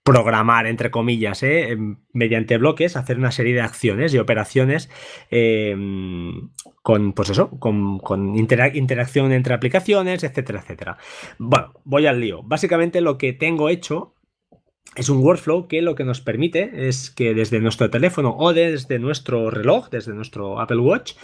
programar, entre comillas, ¿eh? mediante bloques, hacer una serie de acciones y operaciones em, con, pues eso, con, interacción entre aplicaciones, etcétera, etcétera. Bueno, voy al lío. Básicamente lo que tengo hecho es un workflow que lo que nos permite es que desde nuestro teléfono o desde nuestro reloj, desde nuestro Apple Watch,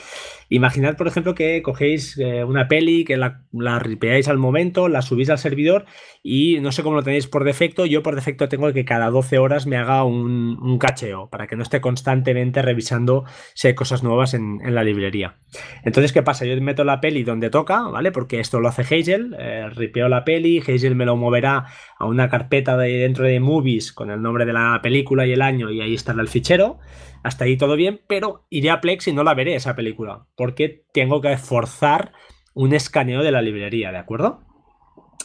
imaginad, por ejemplo, que cogéis eh, una peli, que la, ripeáis al momento, la subís al servidor y no sé cómo lo tenéis por defecto. Yo por defecto tengo que cada 12 horas me haga un, cacheo para que no esté constantemente revisando si hay cosas nuevas en, la librería. Entonces, ¿qué pasa? Yo meto la peli donde toca, ¿vale? Porque esto lo hace Hazel, eh, ripeo la peli, Hazel me lo moverá a una carpeta de dentro de movies con el nombre de la película y el año y ahí estará el fichero. Hasta ahí todo bien, pero iré a Plex y no la veré esa película, porque tengo que forzar un escaneo de la librería, ¿de acuerdo?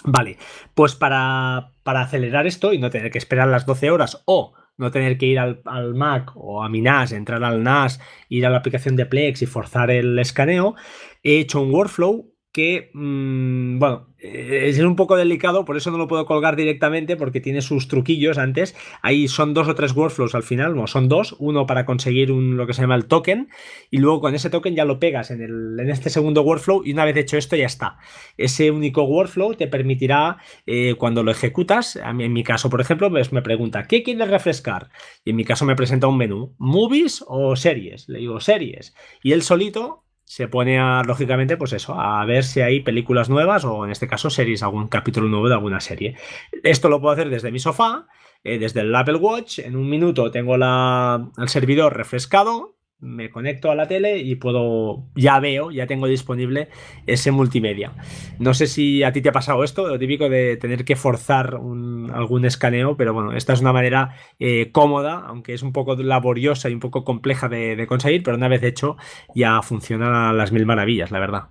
Vale, pues para, acelerar esto y no tener que esperar las 12 horas o no tener que ir al, al, Mac o a mi NAS, entrar al NAS, ir a la aplicación de Plex y forzar el escaneo, he hecho un workflow que, mm, bueno, eh, es un poco delicado, por eso no lo puedo colgar directamente porque tiene sus truquillos antes. Ahí son dos o tres workflows al final, no, son dos, uno para conseguir un, lo que se llama el token y luego con ese token ya lo pegas en, el, en este segundo workflow y una vez hecho esto ya está. Ese único workflow te permitirá eh, cuando lo ejecutas, a mí, en mi caso por ejemplo, pues me pregunta, ¿qué quieres refrescar? Y en mi caso me presenta un menú, movies o series, le digo series y él solito se pone a, lógicamente, pues eso, a ver si hay películas nuevas o en este caso series, algún capítulo nuevo de alguna serie. Esto lo puedo hacer desde mi sofá, eh, desde el Apple Watch. En un minuto tengo la, el servidor refrescado, me conecto a la tele y puedo, ya veo, ya tengo disponible ese multimedia. No sé si a ti te ha pasado esto, lo típico de tener que forzar algún escaneo, pero bueno, esta es una manera eh, cómoda, aunque es un poco laboriosa y un poco compleja de, conseguir, pero una vez hecho ya funciona a las mil maravillas, la verdad.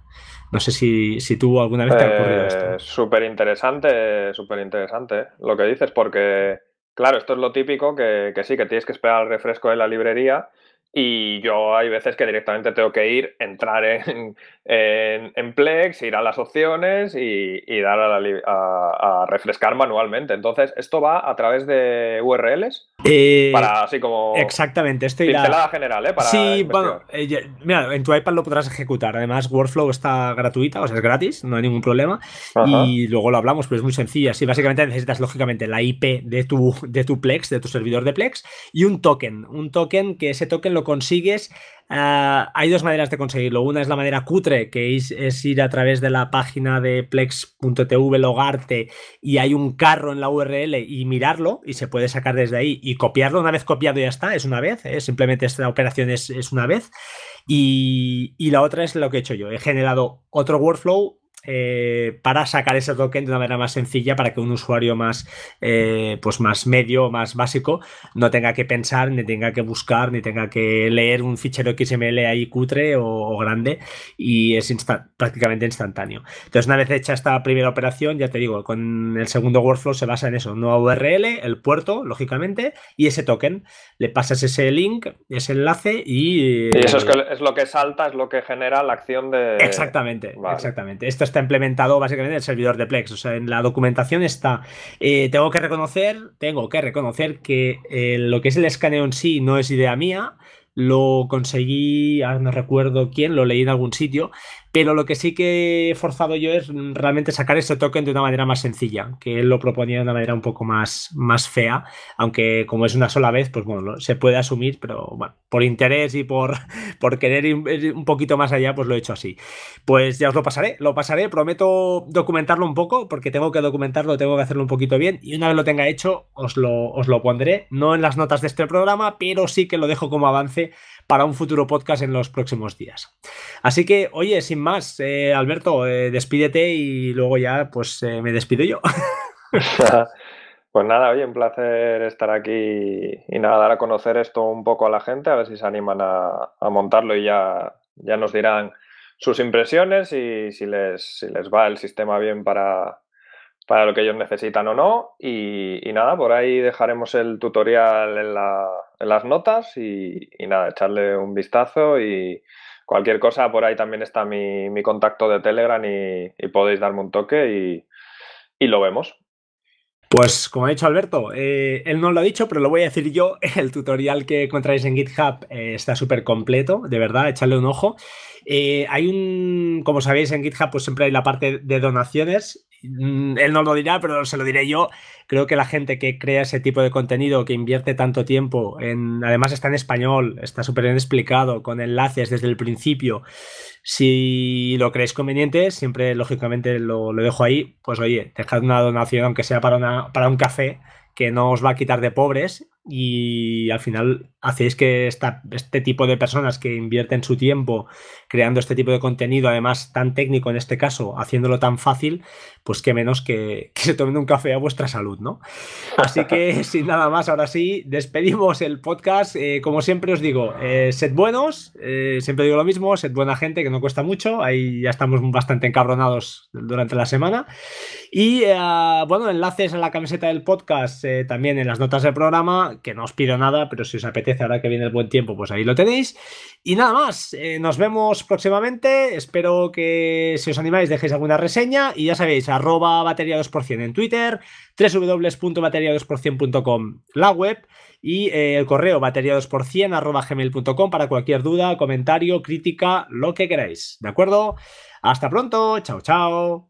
No sé si, si tú alguna vez te ha ocurrido esto. Eh, súper interesante, súper interesante lo que dices, porque claro, esto es lo típico que, que sí, que tienes que esperar al refresco de la librería y yo hay veces que directamente tengo que ir, entrar en, en, Plex, ir a las opciones y, dar a, refrescar manualmente. Entonces, ¿esto va a través de URLs? Eh, para así como. Exactamente, esto irá. general, ¿eh? sí, bueno, eh, mira, en tu iPad lo podrás ejecutar. Además, Workflow está gratuita, o sea, es gratis, no hay ningún problema. Y luego lo hablamos, pero es muy sencilla. Sí, básicamente necesitas, lógicamente, la IP de tu, de tu Plex, de tu servidor de Plex, y un token. Un token que ese token lo consigues Ah, hay dos maneras de conseguirlo. Una es la manera cutre, que es, ir a través de la página de plex.tv, logarte y hay un carro en la URL y mirarlo y se puede sacar desde ahí y copiarlo. Una vez copiado ya está, es una vez, ¿eh? simplemente esta operación es, una vez. Y, y, la otra es lo que he hecho yo. He generado otro workflow eh, para sacar ese token de una manera más sencilla para que un usuario más, eh, pues más medio, más básico, no tenga que pensar, ni tenga que buscar, ni tenga que leer un fichero XML ahí cutre o, grande y es prácticamente instantáneo. Entonces, una vez hecha esta primera operación, ya te digo, con el segundo workflow se basa en eso, nueva URL, el puerto, lógicamente, y ese token. Le pasas ese link, ese enlace y... Y eso es, es lo que salta, es lo que genera la acción de... Exactamente, exactamente. Esto está implementado básicamente en el servidor de Plex. O sea, en la documentación está. Eh, tengo que reconocer, tengo que reconocer que eh, lo que es el escaneo en sí no es idea mía. Lo conseguí, no recuerdo quién, lo leí en algún sitio, pero lo que sí que he forzado yo es realmente sacar ese token de una manera más sencilla, que él lo proponía de una manera un poco más, más fea, aunque como es una sola vez, pues bueno, se puede asumir, pero bueno, por interés y por, por querer ir un poquito más allá, pues lo he hecho así. Pues ya os lo pasaré, lo pasaré, prometo documentarlo un poco, porque tengo que documentarlo, tengo que hacerlo un poquito bien, y una vez lo tenga hecho, os lo, os lo pondré, no en las notas de este programa, pero sí que lo dejo como avance para un futuro podcast en los próximos días. Así que, oye, sin más, eh, Alberto, eh, despídete y luego ya pues eh, me despido yo. pues nada, oye, un placer estar aquí y nada, dar a conocer esto un poco a la gente, a ver si se animan a, montarlo y ya, ya nos dirán sus impresiones y si les, si les va el sistema bien para, para lo que ellos necesitan o no. Y, nada, por ahí dejaremos el tutorial en, las notas y, nada, echarle un vistazo y cualquier cosa, por ahí también está mi, contacto de Telegram y, podéis darme un toque y, lo vemos. Pues como ha dicho Alberto, eh, él no lo ha dicho, pero lo voy a decir yo, el tutorial que encontráis en GitHub eh, está súper completo, de verdad, echarle un ojo. Eh, hay un, como sabéis, en GitHub pues siempre hay la parte de donaciones él no lo dirá, pero se lo diré yo. Creo que la gente que crea ese tipo de contenido, que invierte tanto tiempo, en, además está en español, está súper bien explicado, con enlaces desde el principio. Si lo creéis conveniente, siempre lógicamente lo, dejo ahí. Pues oye, dejad una donación, aunque sea para un café, que no os va a quitar de pobres y al final hacéis que este tipo de personas que invierten su tiempo creando este tipo de contenido, además tan técnico en este caso, haciéndolo tan fácil, pues que menos que, se tomen un café a vuestra salud, ¿no? Así que sin nada más, ahora sí, despedimos el podcast. Eh, como siempre os digo, eh, sed buenos, eh, siempre digo lo mismo, sed buena gente, que no cuesta mucho, ahí ya estamos bastante encabronados durante la semana. Y bueno, enlaces a la camiseta del podcast también en las notas del programa que no os pido nada, pero si os apetece ahora que viene el buen tiempo, pues ahí lo tenéis. Y nada más, eh, nos vemos próximamente. Espero que si os animáis dejéis alguna reseña y ya sabéis, arroba batería 2% en Twitter, www.bateria2%.com la web y eh, el correo batería 2% arroba gmail.com para cualquier duda, comentario, crítica, lo que queráis. ¿De acuerdo? Hasta pronto, chao, chao.